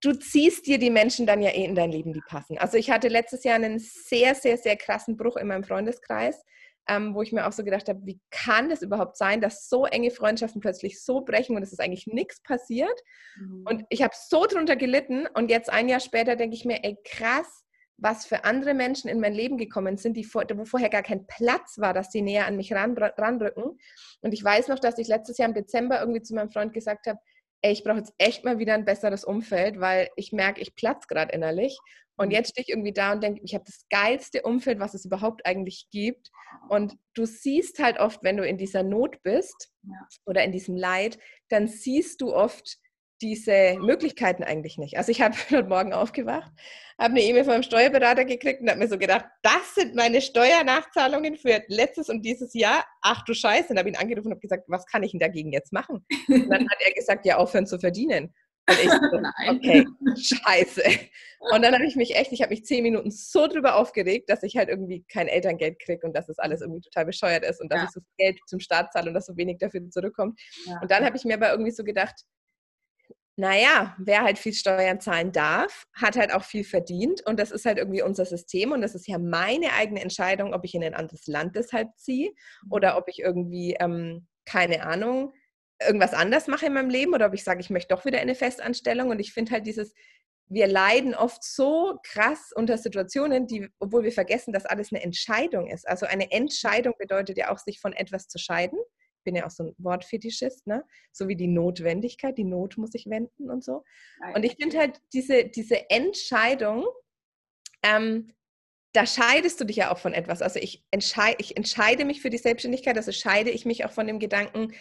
du ziehst dir die Menschen dann ja eh in dein Leben, die passen. Also ich hatte letztes Jahr einen sehr, sehr, sehr krassen Bruch in meinem Freundeskreis, ähm, wo ich mir auch so gedacht habe, wie kann das überhaupt sein, dass so enge Freundschaften plötzlich so brechen und es ist eigentlich nichts passiert. Mhm. Und ich habe so drunter gelitten. Und jetzt ein Jahr später denke ich mir, ey, krass, was für andere Menschen in mein Leben gekommen sind, die vor, wo vorher gar kein Platz war, dass sie näher an mich ran, ranrücken. Und ich weiß noch, dass ich letztes Jahr im Dezember irgendwie zu meinem Freund gesagt habe, ey, ich brauche jetzt echt mal wieder ein besseres Umfeld, weil ich merke, ich platze gerade innerlich. Und mhm. jetzt stehe ich irgendwie da und denke, ich habe das geilste Umfeld, was es überhaupt eigentlich gibt. Und du siehst halt oft, wenn du in dieser Not bist ja. oder in diesem Leid, dann siehst du oft, diese Möglichkeiten eigentlich nicht. Also ich habe heute Morgen aufgewacht, habe eine E-Mail vom Steuerberater gekriegt und habe mir so gedacht, das sind meine Steuernachzahlungen für letztes und dieses Jahr. Ach du Scheiße. Und habe ihn angerufen und habe gesagt, was kann ich denn dagegen jetzt machen? Und dann hat er gesagt, ja, aufhören zu verdienen. Und ich so, okay, scheiße. Und dann habe ich mich echt, ich habe mich zehn Minuten so drüber aufgeregt, dass ich halt irgendwie kein Elterngeld kriege und dass das alles irgendwie total bescheuert ist und dass ja. ich so viel Geld zum Staat zahle und dass so wenig dafür zurückkommt. Ja. Und dann habe ich mir aber irgendwie so gedacht, naja, wer halt viel Steuern zahlen darf, hat halt auch viel verdient. Und das ist halt irgendwie unser System. Und das ist ja meine eigene Entscheidung, ob ich in ein anderes Land deshalb ziehe oder ob ich irgendwie, ähm, keine Ahnung, irgendwas anders mache in meinem Leben oder ob ich sage, ich möchte doch wieder eine Festanstellung. Und ich finde halt dieses, wir leiden oft so krass unter Situationen, die, obwohl wir vergessen, dass alles eine Entscheidung ist. Also eine Entscheidung bedeutet ja auch, sich von etwas zu scheiden bin ja auch so ein Wortfetischist, ne? So wie die Notwendigkeit, die Not muss ich wenden und so. Und ich finde halt diese, diese Entscheidung, ähm, da scheidest du dich ja auch von etwas. Also ich, entscheide, ich entscheide mich für die Selbstständigkeit, also scheide ich mich auch von dem Gedanken,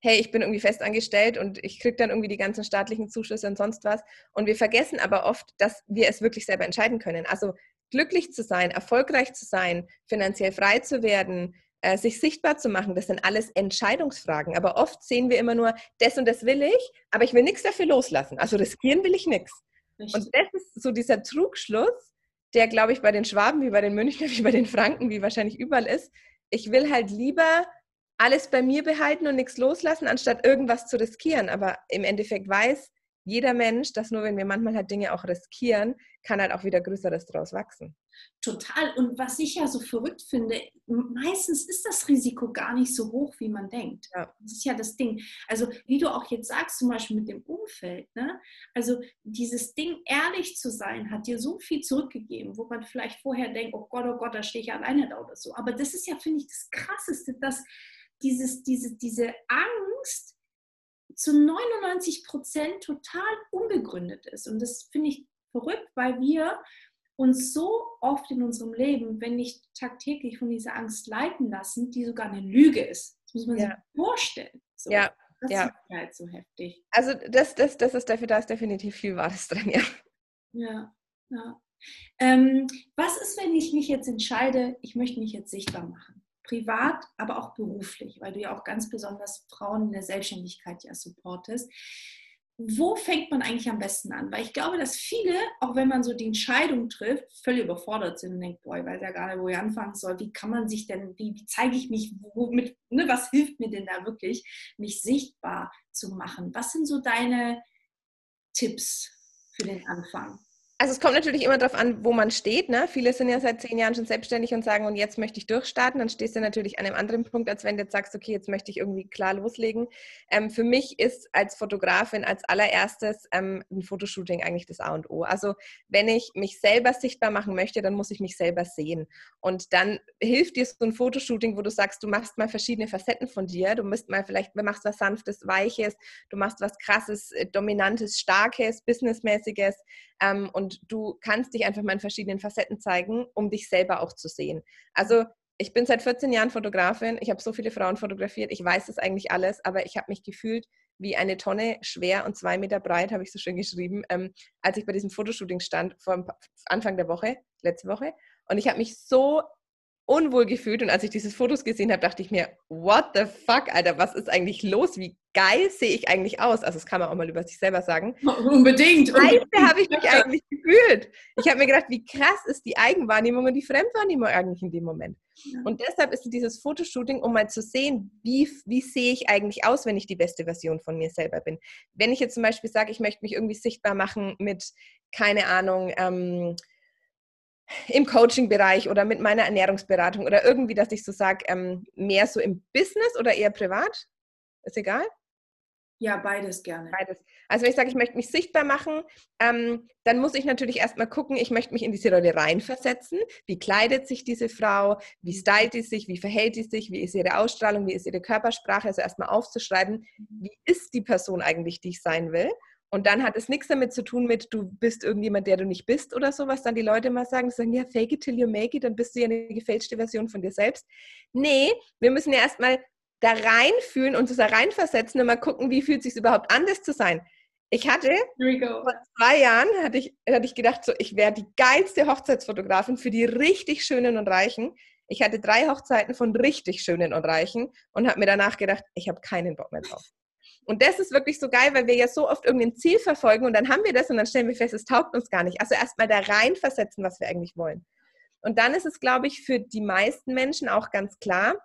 hey, ich bin irgendwie festangestellt und ich kriege dann irgendwie die ganzen staatlichen Zuschüsse und sonst was. Und wir vergessen aber oft, dass wir es wirklich selber entscheiden können. Also glücklich zu sein, erfolgreich zu sein, finanziell frei zu werden, äh, sich sichtbar zu machen, das sind alles Entscheidungsfragen. Aber oft sehen wir immer nur, das und das will ich, aber ich will nichts dafür loslassen. Also riskieren will ich nichts. Und das ist so dieser Trugschluss, der, glaube ich, bei den Schwaben, wie bei den München, wie bei den Franken, wie wahrscheinlich überall ist. Ich will halt lieber alles bei mir behalten und nichts loslassen, anstatt irgendwas zu riskieren. Aber im Endeffekt weiß jeder Mensch, dass nur wenn wir manchmal halt Dinge auch riskieren, kann halt auch wieder Größeres draus wachsen. Total. Und was ich ja so verrückt finde, meistens ist das Risiko gar nicht so hoch, wie man denkt. Ja. Das ist ja das Ding. Also, wie du auch jetzt sagst, zum Beispiel mit dem Umfeld, ne? also dieses Ding, ehrlich zu sein, hat dir so viel zurückgegeben, wo man vielleicht vorher denkt, oh Gott, oh Gott, da stehe ich alleine da oder so. Aber das ist ja, finde ich, das Krasseste, dass dieses, diese, diese Angst zu 99 Prozent total unbegründet ist. Und das finde ich verrückt, weil wir uns so oft in unserem Leben, wenn nicht tagtäglich von dieser Angst leiten lassen, die sogar eine Lüge ist. Das muss man ja. sich vorstellen. So. Ja. Das ja. ist halt so heftig. Also das, das, das ist dafür, da ist definitiv viel Wahres drin, ja. Ja, ja. Ähm, was ist, wenn ich mich jetzt entscheide, ich möchte mich jetzt sichtbar machen? Privat, aber auch beruflich, weil du ja auch ganz besonders Frauen in der Selbstständigkeit ja supportest. wo fängt man eigentlich am besten an? Weil ich glaube, dass viele, auch wenn man so die Entscheidung trifft, völlig überfordert sind und denkt, boah, ich weiß ja gar nicht, wo ich anfangen soll. Wie kann man sich denn, wie, wie zeige ich mich, womit, ne, was hilft mir denn da wirklich, mich sichtbar zu machen? Was sind so deine Tipps für den Anfang? Also es kommt natürlich immer darauf an, wo man steht. Ne? Viele sind ja seit zehn Jahren schon selbstständig und sagen, und jetzt möchte ich durchstarten. Dann stehst du natürlich an einem anderen Punkt, als wenn du jetzt sagst, okay, jetzt möchte ich irgendwie klar loslegen. Ähm, für mich ist als Fotografin als allererstes ähm, ein Fotoshooting eigentlich das A und O. Also wenn ich mich selber sichtbar machen möchte, dann muss ich mich selber sehen. Und dann hilft dir so ein Fotoshooting, wo du sagst, du machst mal verschiedene Facetten von dir. Du musst mal vielleicht, du machst was Sanftes, Weiches, du machst was Krasses, äh, Dominantes, Starkes, Businessmäßiges. Ähm, und du kannst dich einfach mal in verschiedenen Facetten zeigen, um dich selber auch zu sehen. Also ich bin seit 14 Jahren Fotografin, ich habe so viele Frauen fotografiert, ich weiß das eigentlich alles, aber ich habe mich gefühlt wie eine Tonne schwer und zwei Meter breit, habe ich so schön geschrieben, ähm, als ich bei diesem Fotoshooting stand, vor Anfang der Woche, letzte Woche. Und ich habe mich so unwohl gefühlt und als ich dieses Fotos gesehen habe, dachte ich mir, what the fuck, Alter, was ist eigentlich los? Wie geil sehe ich eigentlich aus? Also das kann man auch mal über sich selber sagen. Unbedingt. Scheiße habe ich mich eigentlich gefühlt. Ich habe mir gedacht, wie krass ist die Eigenwahrnehmung und die Fremdwahrnehmung eigentlich in dem Moment. Ja. Und deshalb ist dieses Fotoshooting, um mal zu sehen, wie, wie sehe ich eigentlich aus, wenn ich die beste Version von mir selber bin. Wenn ich jetzt zum Beispiel sage, ich möchte mich irgendwie sichtbar machen mit, keine Ahnung, ähm, im Coaching-Bereich oder mit meiner Ernährungsberatung oder irgendwie, dass ich so sage, ähm, mehr so im Business oder eher privat? Ist egal? Ja, beides gerne. Beides. Also wenn ich sage, ich möchte mich sichtbar machen, ähm, dann muss ich natürlich erstmal gucken, ich möchte mich in diese Rolle reinversetzen. Wie kleidet sich diese Frau? Wie mhm. stylt sie sich? Wie verhält sie sich? Wie ist ihre Ausstrahlung? Wie ist ihre Körpersprache? Also erstmal aufzuschreiben, mhm. wie ist die Person eigentlich, die ich sein will? Und dann hat es nichts damit zu tun mit, du bist irgendjemand, der du nicht bist oder so, was dann die Leute mal sagen, sagen, ja, fake it till you make it, dann bist du ja eine gefälschte Version von dir selbst. Nee, wir müssen ja erstmal da reinfühlen und da reinversetzen und mal gucken, wie fühlt es sich überhaupt an, das zu sein. Ich hatte vor zwei Jahren hatte ich, hatte ich gedacht, so, ich wäre die geilste Hochzeitsfotografin für die richtig Schönen und Reichen. Ich hatte drei Hochzeiten von richtig Schönen und Reichen und habe mir danach gedacht, ich habe keinen Bock mehr drauf. Und das ist wirklich so geil, weil wir ja so oft irgendein Ziel verfolgen und dann haben wir das und dann stellen wir fest, es taugt uns gar nicht. Also erstmal da reinversetzen, was wir eigentlich wollen. Und dann ist es, glaube ich, für die meisten Menschen auch ganz klar,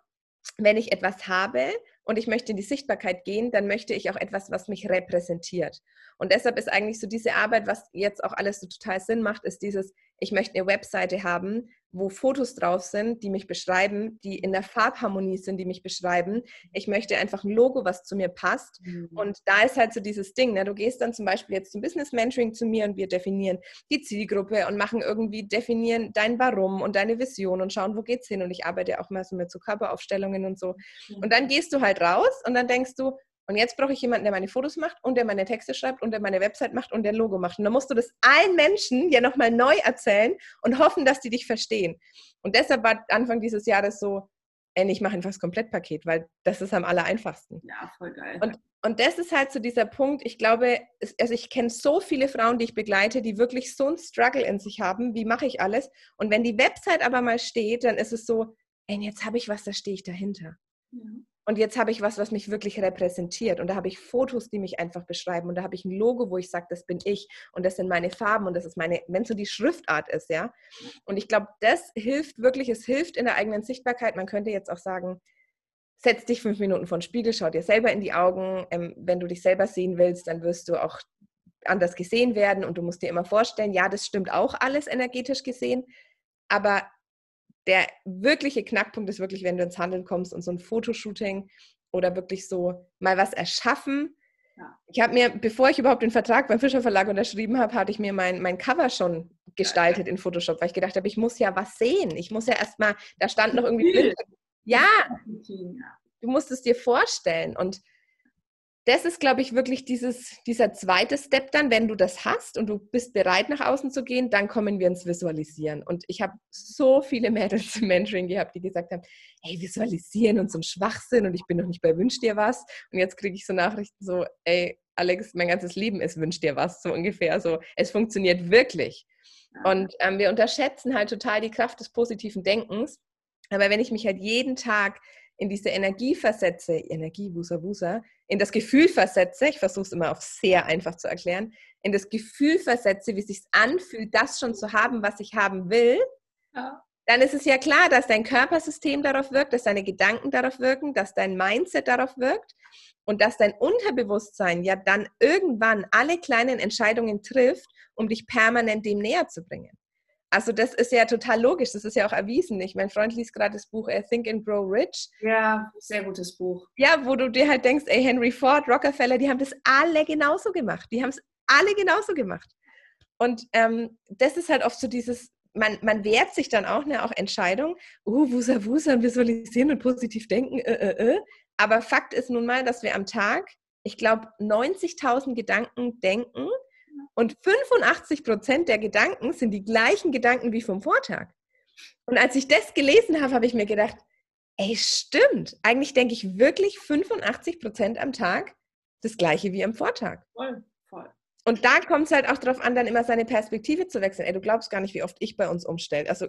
wenn ich etwas habe und ich möchte in die Sichtbarkeit gehen, dann möchte ich auch etwas, was mich repräsentiert. Und deshalb ist eigentlich so diese Arbeit, was jetzt auch alles so total Sinn macht, ist dieses, ich möchte eine Webseite haben, wo Fotos drauf sind, die mich beschreiben, die in der Farbharmonie sind, die mich beschreiben. Ich möchte einfach ein Logo, was zu mir passt. Mhm. Und da ist halt so dieses Ding, ne? du gehst dann zum Beispiel jetzt zum Business Mentoring zu mir und wir definieren die Zielgruppe und machen irgendwie, definieren dein Warum und deine Vision und schauen, wo geht's hin. Und ich arbeite auch mal so mit so Körperaufstellungen und so. Mhm. Und dann gehst du halt raus und dann denkst du, und jetzt brauche ich jemanden, der meine Fotos macht und der meine Texte schreibt und der meine Website macht und der Logo macht. Und dann musst du das allen Menschen ja nochmal neu erzählen und hoffen, dass die dich verstehen. Und deshalb war Anfang dieses Jahres so, ey, ich mache einfach das Komplettpaket, weil das ist am aller einfachsten. Ja, voll geil. Und, und das ist halt so dieser Punkt, ich glaube, also ich kenne so viele Frauen, die ich begleite, die wirklich so einen Struggle in sich haben, wie mache ich alles? Und wenn die Website aber mal steht, dann ist es so, ey, jetzt habe ich was, da stehe ich dahinter. Ja. Und jetzt habe ich was, was mich wirklich repräsentiert. Und da habe ich Fotos, die mich einfach beschreiben. Und da habe ich ein Logo, wo ich sage, das bin ich. Und das sind meine Farben. Und das ist meine, wenn so die Schriftart ist, ja. Und ich glaube, das hilft wirklich. Es hilft in der eigenen Sichtbarkeit. Man könnte jetzt auch sagen, setz dich fünf Minuten vor den Spiegel, schau dir selber in die Augen. Ähm, wenn du dich selber sehen willst, dann wirst du auch anders gesehen werden. Und du musst dir immer vorstellen, ja, das stimmt auch alles energetisch gesehen. Aber der wirkliche Knackpunkt ist wirklich, wenn du ins Handeln kommst und so ein Fotoshooting oder wirklich so mal was erschaffen. Ja. Ich habe mir, bevor ich überhaupt den Vertrag beim Fischer Verlag unterschrieben habe, hatte ich mir mein, mein Cover schon gestaltet in Photoshop, weil ich gedacht habe, ich muss ja was sehen. Ich muss ja erstmal, da stand noch irgendwie Bilder. Ja, du musst es dir vorstellen. Und das ist, glaube ich, wirklich dieses, dieser zweite Step dann, wenn du das hast und du bist bereit, nach außen zu gehen, dann kommen wir ins Visualisieren. Und ich habe so viele Mädels im Mentoring gehabt, die gesagt haben, hey, visualisieren und so ein Schwachsinn und ich bin noch nicht bei Wünsch dir was. Und jetzt kriege ich so Nachrichten so, ey, Alex, mein ganzes Leben ist Wünsch dir was, so ungefähr. Also es funktioniert wirklich. Und ähm, wir unterschätzen halt total die Kraft des positiven Denkens. Aber wenn ich mich halt jeden Tag in diese Energie versetze, Energie, Wusa, Wusa, in das Gefühl versetze, ich versuche es immer auf sehr einfach zu erklären, in das Gefühl versetze, wie es sich anfühlt, das schon zu haben, was ich haben will, ja. dann ist es ja klar, dass dein Körpersystem darauf wirkt, dass deine Gedanken darauf wirken, dass dein Mindset darauf wirkt und dass dein Unterbewusstsein ja dann irgendwann alle kleinen Entscheidungen trifft, um dich permanent dem näher zu bringen. Also das ist ja total logisch, das ist ja auch erwiesen. Ich, mein Freund liest gerade das Buch äh, Think and Grow Rich. Ja, sehr gutes Buch. Ja, wo du dir halt denkst, ey, Henry Ford, Rockefeller, die haben das alle genauso gemacht. Die haben es alle genauso gemacht. Und ähm, das ist halt oft so dieses, man, man wehrt sich dann auch, ne, auch Entscheidungen, oh, wusa, wusa und visualisieren und positiv denken, äh, äh, äh. Aber Fakt ist nun mal, dass wir am Tag, ich glaube, 90.000 Gedanken denken und 85 Prozent der Gedanken sind die gleichen Gedanken wie vom Vortag. Und als ich das gelesen habe, habe ich mir gedacht, ey, stimmt. Eigentlich denke ich wirklich 85 Prozent am Tag das gleiche wie am Vortag. Voll, voll. Und da kommt es halt auch darauf an, dann immer seine Perspektive zu wechseln. Ey, du glaubst gar nicht, wie oft ich bei uns umstelle. Also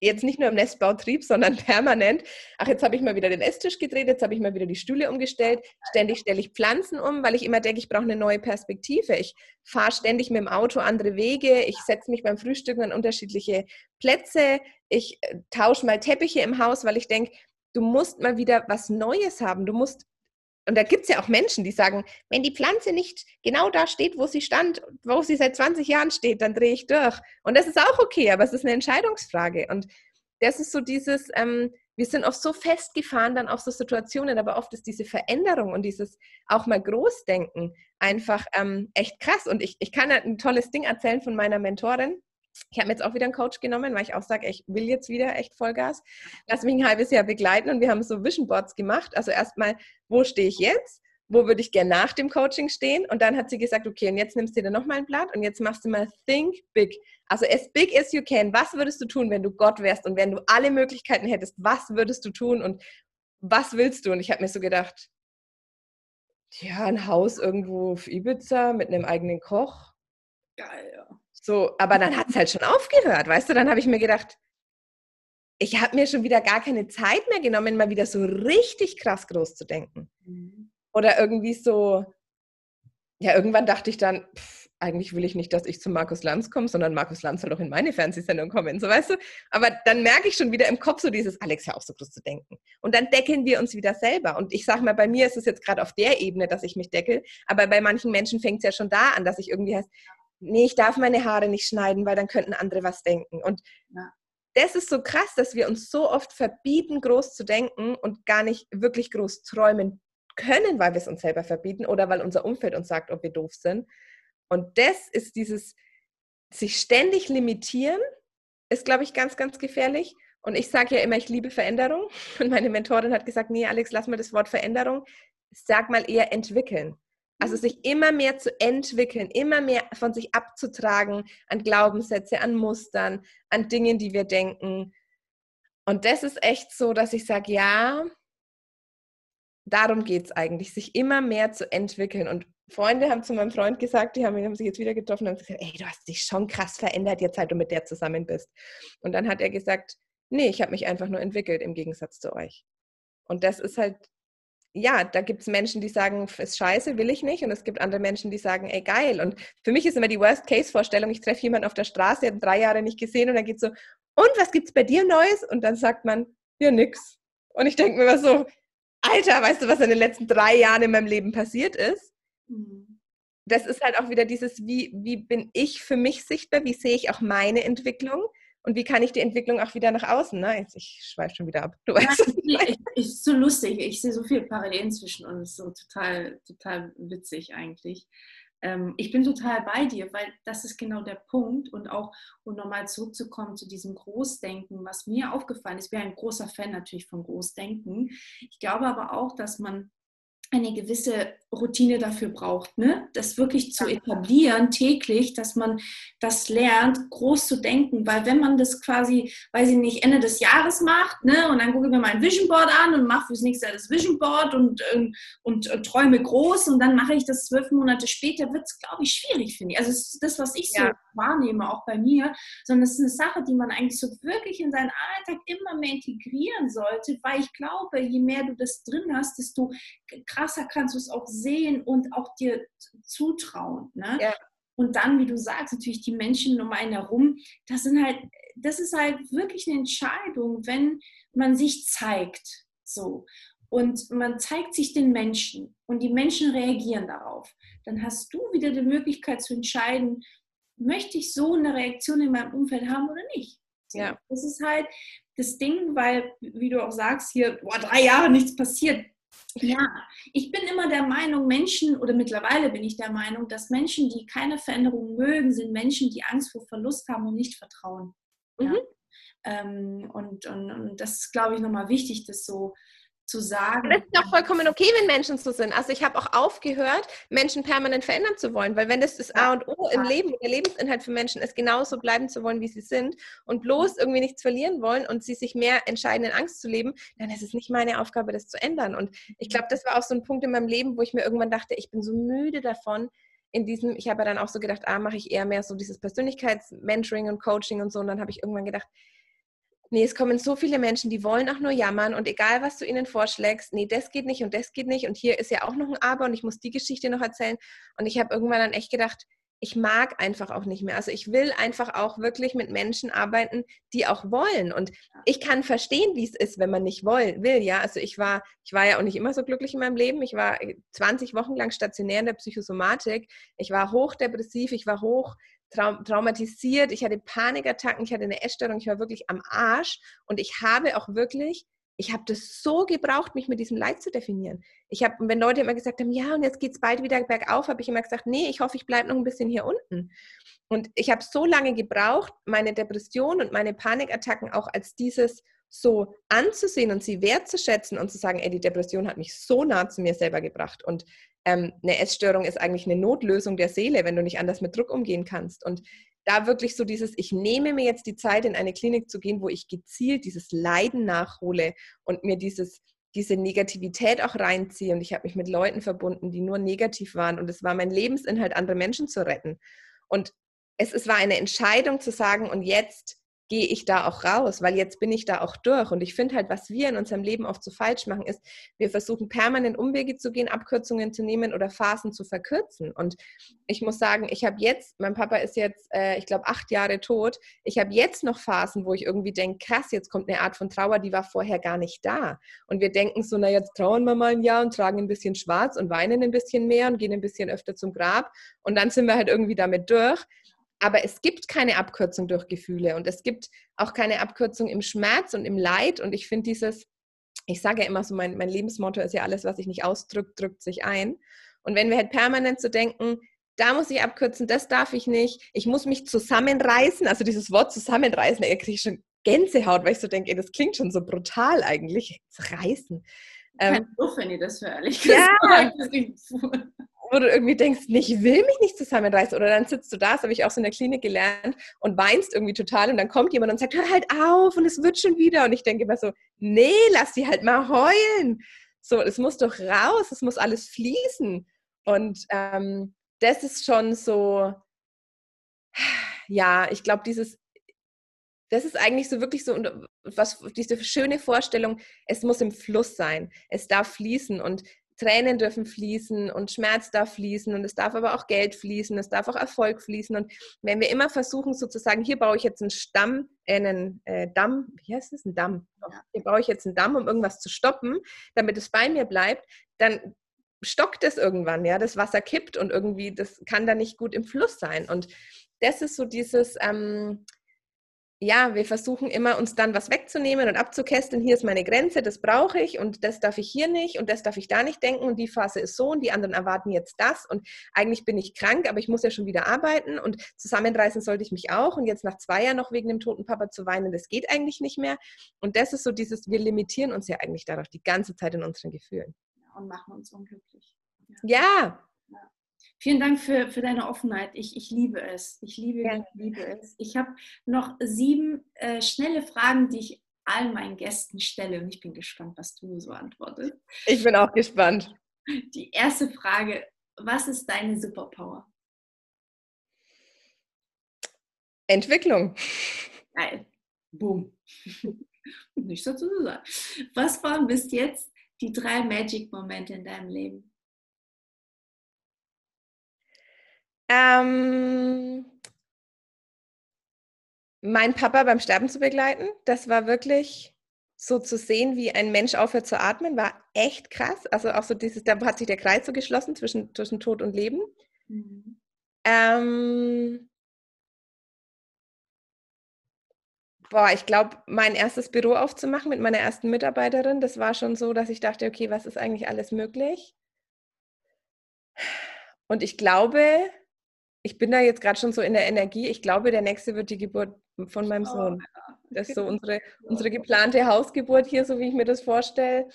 jetzt nicht nur im Nestbautrieb, sondern permanent. Ach, jetzt habe ich mal wieder den Esstisch gedreht, jetzt habe ich mal wieder die Stühle umgestellt. Ständig stelle ich Pflanzen um, weil ich immer denke, ich brauche eine neue Perspektive. Ich fahre ständig mit dem Auto andere Wege. Ich setze mich beim Frühstücken an unterschiedliche Plätze. Ich äh, tausche mal Teppiche im Haus, weil ich denke, du musst mal wieder was Neues haben. Du musst und da gibt es ja auch Menschen, die sagen, wenn die Pflanze nicht genau da steht, wo sie stand, wo sie seit 20 Jahren steht, dann drehe ich durch. Und das ist auch okay, aber es ist eine Entscheidungsfrage. Und das ist so dieses, ähm, wir sind oft so festgefahren dann auf so Situationen, aber oft ist diese Veränderung und dieses auch mal Großdenken einfach ähm, echt krass. Und ich, ich kann ein tolles Ding erzählen von meiner Mentorin. Ich habe jetzt auch wieder einen Coach genommen, weil ich auch sage, ich will jetzt wieder echt Vollgas. Lass mich ein halbes Jahr begleiten und wir haben so Vision Boards gemacht. Also erstmal, wo stehe ich jetzt? Wo würde ich gerne nach dem Coaching stehen? Und dann hat sie gesagt, okay, und jetzt nimmst du dir nochmal ein Blatt und jetzt machst du mal Think Big. Also as big as you can. Was würdest du tun, wenn du Gott wärst und wenn du alle Möglichkeiten hättest? Was würdest du tun und was willst du? Und ich habe mir so gedacht, ja, ein Haus irgendwo auf Ibiza mit einem eigenen Koch. Geil, ja. So, aber dann hat es halt schon aufgehört, weißt du? Dann habe ich mir gedacht, ich habe mir schon wieder gar keine Zeit mehr genommen, mal wieder so richtig krass groß zu denken. Mhm. Oder irgendwie so, ja, irgendwann dachte ich dann, pff, eigentlich will ich nicht, dass ich zu Markus Lanz komme, sondern Markus Lanz soll doch in meine Fernsehsendung kommen, so weißt du. Aber dann merke ich schon wieder im Kopf so dieses, Alex, ja auch so groß zu denken. Und dann deckeln wir uns wieder selber. Und ich sage mal, bei mir ist es jetzt gerade auf der Ebene, dass ich mich deckel, aber bei manchen Menschen fängt es ja schon da an, dass ich irgendwie heißt, nee, ich darf meine Haare nicht schneiden, weil dann könnten andere was denken. Und ja. das ist so krass, dass wir uns so oft verbieten, groß zu denken und gar nicht wirklich groß träumen können, weil wir es uns selber verbieten oder weil unser Umfeld uns sagt, ob wir doof sind. Und das ist dieses sich ständig limitieren, ist, glaube ich, ganz, ganz gefährlich. Und ich sage ja immer, ich liebe Veränderung. Und meine Mentorin hat gesagt, nee, Alex, lass mal das Wort Veränderung. Sag mal eher entwickeln. Also mhm. sich immer mehr zu entwickeln, immer mehr von sich abzutragen an Glaubenssätze, an Mustern, an Dingen, die wir denken. Und das ist echt so, dass ich sage, ja, darum geht es eigentlich, sich immer mehr zu entwickeln. Und Freunde haben zu meinem Freund gesagt, die haben, haben sich jetzt wieder getroffen und haben gesagt, ey, du hast dich schon krass verändert, jetzt seit du mit der zusammen bist. Und dann hat er gesagt, nee, ich habe mich einfach nur entwickelt im Gegensatz zu euch. Und das ist halt ja, da gibt es Menschen, die sagen, ist scheiße, will ich nicht. Und es gibt andere Menschen, die sagen, ey, geil. Und für mich ist immer die Worst-Case-Vorstellung, ich treffe jemanden auf der Straße, der hat drei Jahre nicht gesehen und dann geht so, und was gibt's bei dir Neues? Und dann sagt man, ja, nix. Und ich denke mir immer so, Alter, weißt du, was in den letzten drei Jahren in meinem Leben passiert ist? Mhm. Das ist halt auch wieder dieses, wie, wie bin ich für mich sichtbar? Wie sehe ich auch meine Entwicklung? Und wie kann ich die Entwicklung auch wieder nach außen? Ne? Ich schweife schon wieder ab. Du weißt, ja, ich, ich, ist so lustig. Ich sehe so viele Parallelen zwischen uns. So total, total witzig eigentlich. Ähm, ich bin total bei dir, weil das ist genau der Punkt. Und auch, um nochmal zurückzukommen zu diesem Großdenken, was mir aufgefallen ist, ich bin ein großer Fan natürlich von Großdenken. Ich glaube aber auch, dass man eine gewisse Routine dafür braucht, ne? das wirklich zu etablieren täglich, dass man das lernt, groß zu denken, weil wenn man das quasi, weiß ich nicht, Ende des Jahres macht, ne, und dann gucke ich mir mein Vision Board an und mache fürs nächste Jahr das Vision Board und, ähm, und, und, und träume groß und dann mache ich das zwölf Monate später, wird es, glaube ich, schwierig, finde ich. Also das, ist das, was ich so ja. wahrnehme, auch bei mir, sondern es ist eine Sache, die man eigentlich so wirklich in seinen Alltag immer mehr integrieren sollte, weil ich glaube, je mehr du das drin hast, desto krasser kannst du es auch sehen und auch dir zutrauen. Ne? Ja. Und dann, wie du sagst, natürlich die Menschen um einen herum, das sind halt, das ist halt wirklich eine Entscheidung, wenn man sich zeigt. So. Und man zeigt sich den Menschen und die Menschen reagieren darauf. Dann hast du wieder die Möglichkeit zu entscheiden, möchte ich so eine Reaktion in meinem Umfeld haben oder nicht. So. Ja. Das ist halt das Ding, weil, wie du auch sagst, hier, boah, drei Jahre nichts passiert. Ja, ich bin immer der Meinung, Menschen, oder mittlerweile bin ich der Meinung, dass Menschen, die keine Veränderung mögen, sind Menschen, die Angst vor Verlust haben und nicht vertrauen. Ja? Mhm. Ähm, und, und, und das ist, glaube ich, nochmal wichtig, das so zu sagen. Das ist auch vollkommen okay, wenn Menschen so sind. Also ich habe auch aufgehört, Menschen permanent verändern zu wollen, weil wenn das das A und O im Leben, der Lebensinhalt für Menschen ist, genauso bleiben zu wollen, wie sie sind und bloß irgendwie nichts verlieren wollen und sie sich mehr entscheiden, in Angst zu leben, dann ist es nicht meine Aufgabe, das zu ändern. Und ich glaube, das war auch so ein Punkt in meinem Leben, wo ich mir irgendwann dachte, ich bin so müde davon, in diesem, ich habe ja dann auch so gedacht, ah, mache ich eher mehr so dieses Persönlichkeits-Mentoring und Coaching und so. Und dann habe ich irgendwann gedacht, nee, es kommen so viele Menschen, die wollen auch nur jammern und egal, was du ihnen vorschlägst, nee, das geht nicht und das geht nicht und hier ist ja auch noch ein Aber und ich muss die Geschichte noch erzählen. Und ich habe irgendwann dann echt gedacht, ich mag einfach auch nicht mehr. Also ich will einfach auch wirklich mit Menschen arbeiten, die auch wollen. Und ich kann verstehen, wie es ist, wenn man nicht will, will. Ja, also ich war, ich war ja auch nicht immer so glücklich in meinem Leben. Ich war 20 Wochen lang stationär in der Psychosomatik. Ich war hochdepressiv, ich war hoch trau traumatisiert, ich hatte Panikattacken, ich hatte eine Essstörung, ich war wirklich am Arsch und ich habe auch wirklich, ich habe das so gebraucht, mich mit diesem Leid zu definieren. Ich habe, wenn Leute immer gesagt haben, ja, und jetzt geht es bald wieder bergauf, habe ich immer gesagt, nee, ich hoffe, ich bleibe noch ein bisschen hier unten. Und ich habe so lange gebraucht, meine Depression und meine Panikattacken auch als dieses so anzusehen und sie wertzuschätzen und zu sagen, ey, die Depression hat mich so nah zu mir selber gebracht und ähm, eine Essstörung ist eigentlich eine Notlösung der Seele, wenn du nicht anders mit Druck umgehen kannst. Und da wirklich so dieses, ich nehme mir jetzt die Zeit, in eine Klinik zu gehen, wo ich gezielt dieses Leiden nachhole und mir dieses, diese Negativität auch reinziehe. Und ich habe mich mit Leuten verbunden, die nur negativ waren. Und es war mein Lebensinhalt, andere Menschen zu retten. Und es, es war eine Entscheidung zu sagen, und jetzt gehe ich da auch raus, weil jetzt bin ich da auch durch. Und ich finde halt, was wir in unserem Leben oft so falsch machen, ist, wir versuchen permanent Umwege zu gehen, Abkürzungen zu nehmen oder Phasen zu verkürzen. Und ich muss sagen, ich habe jetzt, mein Papa ist jetzt, äh, ich glaube, acht Jahre tot. Ich habe jetzt noch Phasen, wo ich irgendwie denke, krass, jetzt kommt eine Art von Trauer, die war vorher gar nicht da. Und wir denken so, na jetzt trauern wir mal ein Jahr und tragen ein bisschen schwarz und weinen ein bisschen mehr und gehen ein bisschen öfter zum Grab. Und dann sind wir halt irgendwie damit durch. Aber es gibt keine Abkürzung durch Gefühle und es gibt auch keine Abkürzung im Schmerz und im Leid. Und ich finde dieses, ich sage ja immer so, mein, mein Lebensmotto ist ja alles, was sich nicht ausdrückt, drückt sich ein. Und wenn wir halt permanent so denken, da muss ich abkürzen, das darf ich nicht, ich muss mich zusammenreißen, also dieses Wort zusammenreißen, da kriege ich schon Gänsehaut, weil ich so denke, ey, das klingt schon so brutal eigentlich, reißen. Ähm, Doof, wenn ihr das für ehrlich gesagt. Ja, wo du irgendwie denkst, ich will mich nicht zusammenreißen. Oder dann sitzt du da, das habe ich auch so in der Klinik gelernt, und weinst irgendwie total. Und dann kommt jemand und sagt, hör halt auf und es wird schon wieder. Und ich denke immer so, nee, lass die halt mal heulen. So, es muss doch raus, es muss alles fließen. Und ähm, das ist schon so, ja, ich glaube, dieses, das ist eigentlich so wirklich so, was, diese schöne Vorstellung, es muss im Fluss sein, es darf fließen. Und Tränen dürfen fließen und Schmerz darf fließen und es darf aber auch Geld fließen, es darf auch Erfolg fließen. Und wenn wir immer versuchen, sozusagen, hier baue ich jetzt einen Stamm, äh, einen äh, Damm, wie heißt das? Ein Damm. Hier baue ich jetzt einen Damm, um irgendwas zu stoppen, damit es bei mir bleibt, dann stockt es irgendwann, ja, das Wasser kippt und irgendwie, das kann da nicht gut im Fluss sein. Und das ist so dieses, ähm, ja, wir versuchen immer, uns dann was wegzunehmen und abzukästeln. Hier ist meine Grenze, das brauche ich und das darf ich hier nicht und das darf ich da nicht denken und die Phase ist so und die anderen erwarten jetzt das und eigentlich bin ich krank, aber ich muss ja schon wieder arbeiten und zusammenreißen sollte ich mich auch und jetzt nach zwei Jahren noch wegen dem toten Papa zu weinen, das geht eigentlich nicht mehr. Und das ist so dieses, wir limitieren uns ja eigentlich darauf die ganze Zeit in unseren Gefühlen. Und machen uns unglücklich. ja, ja. Vielen Dank für, für deine Offenheit. Ich, ich liebe es. Ich liebe, ja. liebe es. Ich habe noch sieben äh, schnelle Fragen, die ich all meinen Gästen stelle und ich bin gespannt, was du so antwortest. Ich bin auch gespannt. Die erste Frage, was ist deine Superpower? Entwicklung. Geil. Boom. Nichts dazu zu sagen. Was war bis jetzt die drei Magic-Momente in deinem Leben? Ähm, mein Papa beim Sterben zu begleiten, das war wirklich so zu sehen, wie ein Mensch aufhört zu atmen, war echt krass. Also auch so dieses, da hat sich der Kreis so geschlossen zwischen, zwischen Tod und Leben. Mhm. Ähm, boah, ich glaube, mein erstes Büro aufzumachen mit meiner ersten Mitarbeiterin, das war schon so, dass ich dachte, okay, was ist eigentlich alles möglich? Und ich glaube, ich bin da jetzt gerade schon so in der Energie, ich glaube, der nächste wird die Geburt von meinem oh, Sohn. Das ist so unsere, unsere geplante Hausgeburt hier, so wie ich mir das vorstelle.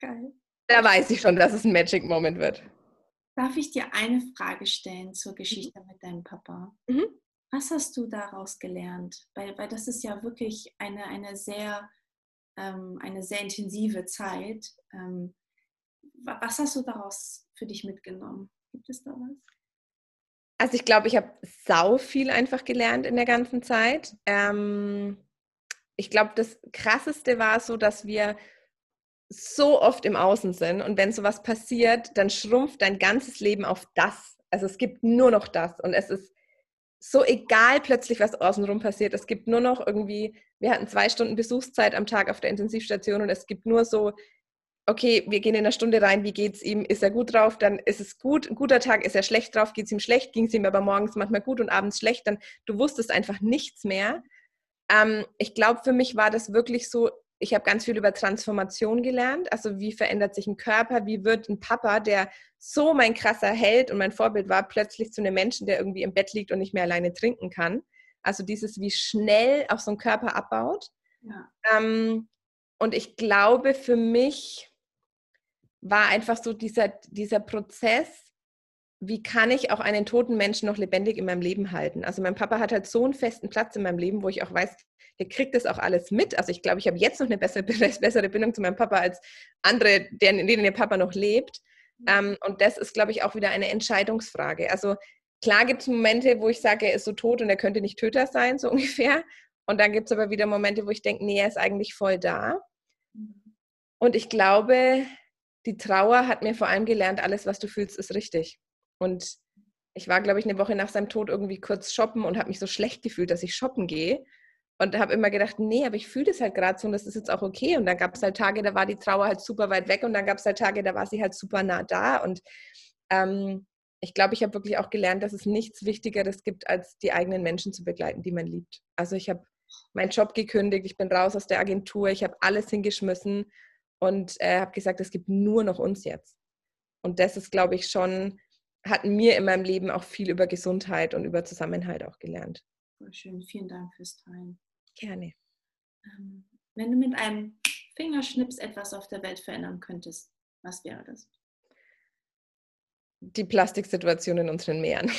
Geil. Da weiß ich schon, dass es ein Magic Moment wird. Darf ich dir eine Frage stellen zur Geschichte mhm. mit deinem Papa? Mhm. Was hast du daraus gelernt? Weil, weil das ist ja wirklich eine, eine, sehr, ähm, eine sehr intensive Zeit. Ähm, was hast du daraus für dich mitgenommen? Gibt es da was? Also ich glaube, ich habe sau viel einfach gelernt in der ganzen Zeit. Ähm, ich glaube, das Krasseste war so, dass wir so oft im Außen sind und wenn sowas passiert, dann schrumpft dein ganzes Leben auf das. Also es gibt nur noch das und es ist so egal plötzlich, was außenrum passiert. Es gibt nur noch irgendwie, wir hatten zwei Stunden Besuchszeit am Tag auf der Intensivstation und es gibt nur so okay, wir gehen in einer Stunde rein, wie geht es ihm? Ist er gut drauf? Dann ist es gut. Ein guter Tag, ist er schlecht drauf? Geht es ihm schlecht? Ging es ihm aber morgens manchmal gut und abends schlecht? Dann du wusstest einfach nichts mehr. Ähm, ich glaube, für mich war das wirklich so, ich habe ganz viel über Transformation gelernt. Also wie verändert sich ein Körper? Wie wird ein Papa, der so mein krasser Held und mein Vorbild war, plötzlich zu einem Menschen, der irgendwie im Bett liegt und nicht mehr alleine trinken kann? Also dieses, wie schnell auch so ein Körper abbaut. Ja. Ähm, und ich glaube, für mich war einfach so dieser, dieser Prozess, wie kann ich auch einen toten Menschen noch lebendig in meinem Leben halten? Also mein Papa hat halt so einen festen Platz in meinem Leben, wo ich auch weiß, der kriegt das auch alles mit. Also ich glaube, ich habe jetzt noch eine bessere, bessere Bindung zu meinem Papa als andere, denen, denen der Papa noch lebt. Mhm. Ähm, und das ist, glaube ich, auch wieder eine Entscheidungsfrage. Also klar gibt es Momente, wo ich sage, er ist so tot und er könnte nicht Töter sein, so ungefähr. Und dann gibt es aber wieder Momente, wo ich denke, nee, er ist eigentlich voll da. Mhm. Und ich glaube, die Trauer hat mir vor allem gelernt, alles, was du fühlst, ist richtig. Und ich war, glaube ich, eine Woche nach seinem Tod irgendwie kurz shoppen und habe mich so schlecht gefühlt, dass ich shoppen gehe. Und habe immer gedacht, nee, aber ich fühle das halt gerade so und das ist jetzt auch okay. Und dann gab es halt Tage, da war die Trauer halt super weit weg und dann gab es halt Tage, da war sie halt super nah da. Und ähm, ich glaube, ich habe wirklich auch gelernt, dass es nichts Wichtigeres gibt, als die eigenen Menschen zu begleiten, die man liebt. Also ich habe meinen Job gekündigt, ich bin raus aus der Agentur, ich habe alles hingeschmissen und äh, habe gesagt, es gibt nur noch uns jetzt. Und das ist, glaube ich, schon, hat mir in meinem Leben auch viel über Gesundheit und über Zusammenhalt auch gelernt. Voll schön, vielen Dank fürs Teilen. Gerne. Ähm, wenn du mit einem Fingerschnips etwas auf der Welt verändern könntest, was wäre das? Die Plastiksituation in unseren Meeren.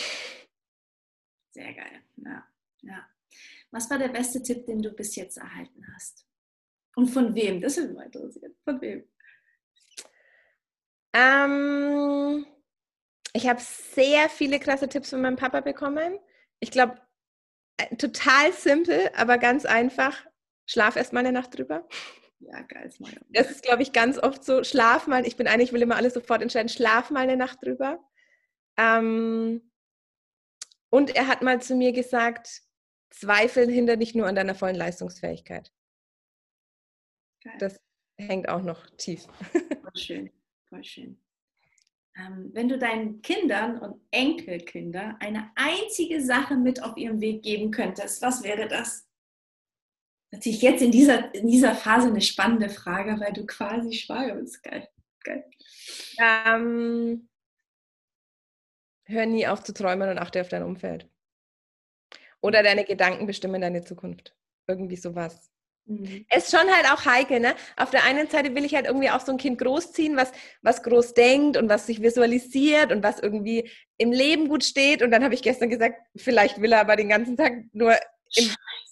Sehr geil, ja. ja. Was war der beste Tipp, den du bis jetzt erhalten hast? Und von wem? Das würde mich interessieren. Von wem? Ähm, ich habe sehr viele klasse Tipps von meinem Papa bekommen. Ich glaube, äh, total simpel, aber ganz einfach. Schlaf erst mal eine Nacht drüber. Ja, geil. Das ist, glaube ich, ganz oft so. Schlaf mal. Ich bin eigentlich, ich will immer alles sofort entscheiden. Schlaf mal eine Nacht drüber. Ähm, und er hat mal zu mir gesagt, Zweifel hindert nicht nur an deiner vollen Leistungsfähigkeit. Geil. Das hängt auch noch tief. Voll schön, voll schön. Ähm, wenn du deinen Kindern und Enkelkinder eine einzige Sache mit auf ihrem Weg geben könntest, was wäre das? Natürlich jetzt in dieser, in dieser Phase eine spannende Frage, weil du quasi schwanger bist. Geil. Geil. Ähm, hör nie auf zu träumen und achte auf dein Umfeld. Oder deine Gedanken bestimmen deine Zukunft. Irgendwie sowas. Mhm. Es ist schon halt auch heikel, ne? Auf der einen Seite will ich halt irgendwie auch so ein Kind großziehen, was, was groß denkt und was sich visualisiert und was irgendwie im Leben gut steht. Und dann habe ich gestern gesagt, vielleicht will er aber den ganzen Tag nur im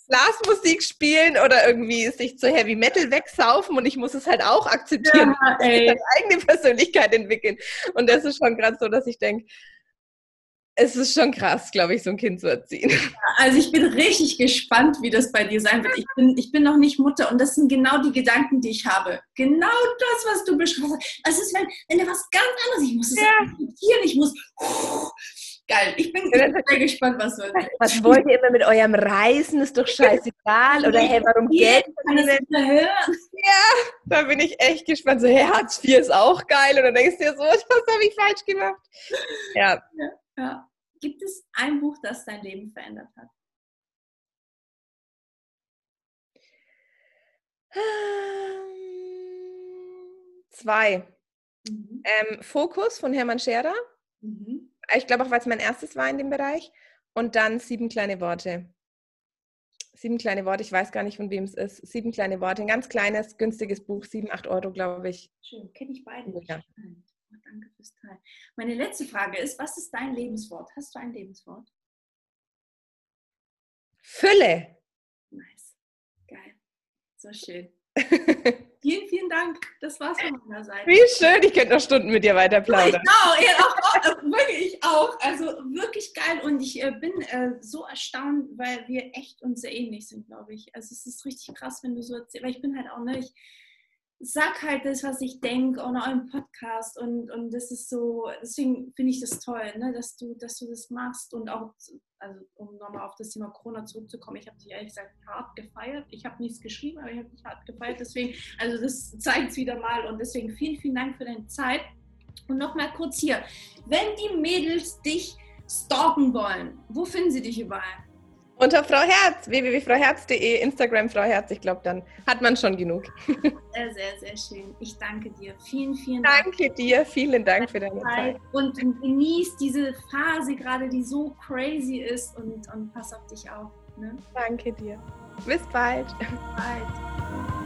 Blasmusik spielen oder irgendwie sich zu Heavy Metal wegsaufen und ich muss es halt auch akzeptieren, ja, seine eigene Persönlichkeit entwickeln. Und das ist schon gerade so, dass ich denke, es ist schon krass, glaube ich, so ein Kind zu erziehen. Also ich bin richtig gespannt, wie das bei dir sein wird. Ich bin, ich bin noch nicht Mutter und das sind genau die Gedanken, die ich habe. Genau das, was du beschreibst. Es ist, wenn, wenn er was ganz anderes, ich muss es ja. ich muss Geil. Ich bin sehr gespannt, was wird. Was wollt ihr immer mit eurem Reisen? Ist doch scheißegal. Oder hey, warum Geld? Kann hören? Ja, da bin ich echt gespannt. So, hey, Hartz IV ist auch geil. Und dann denkst du dir so, was habe ich falsch gemacht? Ja. ja, ja. Gibt es ein Buch, das dein Leben verändert hat? Zwei. Mhm. Ähm, Fokus von Hermann Scherer. Mhm. Ich glaube auch, weil es mein erstes war in dem Bereich. Und dann sieben kleine Worte. Sieben kleine Worte, ich weiß gar nicht, von wem es ist. Sieben kleine Worte, ein ganz kleines, günstiges Buch, sieben, acht Euro, glaube ich. Schön, kenne ich beide. Ja. Fürs Teil. Meine letzte Frage ist, was ist dein Lebenswort? Hast du ein Lebenswort? Fülle. Nice. Geil. So schön. vielen, vielen Dank. Das war's von meiner Seite. Wie schön, ich könnte noch Stunden mit dir weiter plaudern. Genau, ja, auch, auch, wirklich auch. Also wirklich geil und ich äh, bin äh, so erstaunt, weil wir echt uns sehr ähnlich sind, glaube ich. Also es ist richtig krass, wenn du so erzählst, weil ich bin halt auch, ne, ich sag halt das, was ich denke, auch noch im Podcast und, und das ist so, deswegen finde ich das toll, ne, dass du, dass du das machst und auch also um nochmal auf das Thema Corona zurückzukommen, ich habe dich ehrlich gesagt hart gefeiert. Ich habe nichts geschrieben, aber ich habe dich hart gefeiert. Deswegen, also das zeigt es wieder mal und deswegen vielen, vielen Dank für deine Zeit. Und nochmal kurz hier, wenn die Mädels dich stalken wollen, wo finden sie dich überall? Unter Frau Herz, www.frauherz.de, Instagram Frau Herz, ich glaube, dann hat man schon genug. Sehr, sehr, sehr schön. Ich danke dir. Vielen, vielen Dank. Danke dir, vielen Dank für deine Zeit. Und genieß diese Phase gerade, die so crazy ist und, und pass auf dich auf. Ne? Danke dir. Bis bald. Bis bald.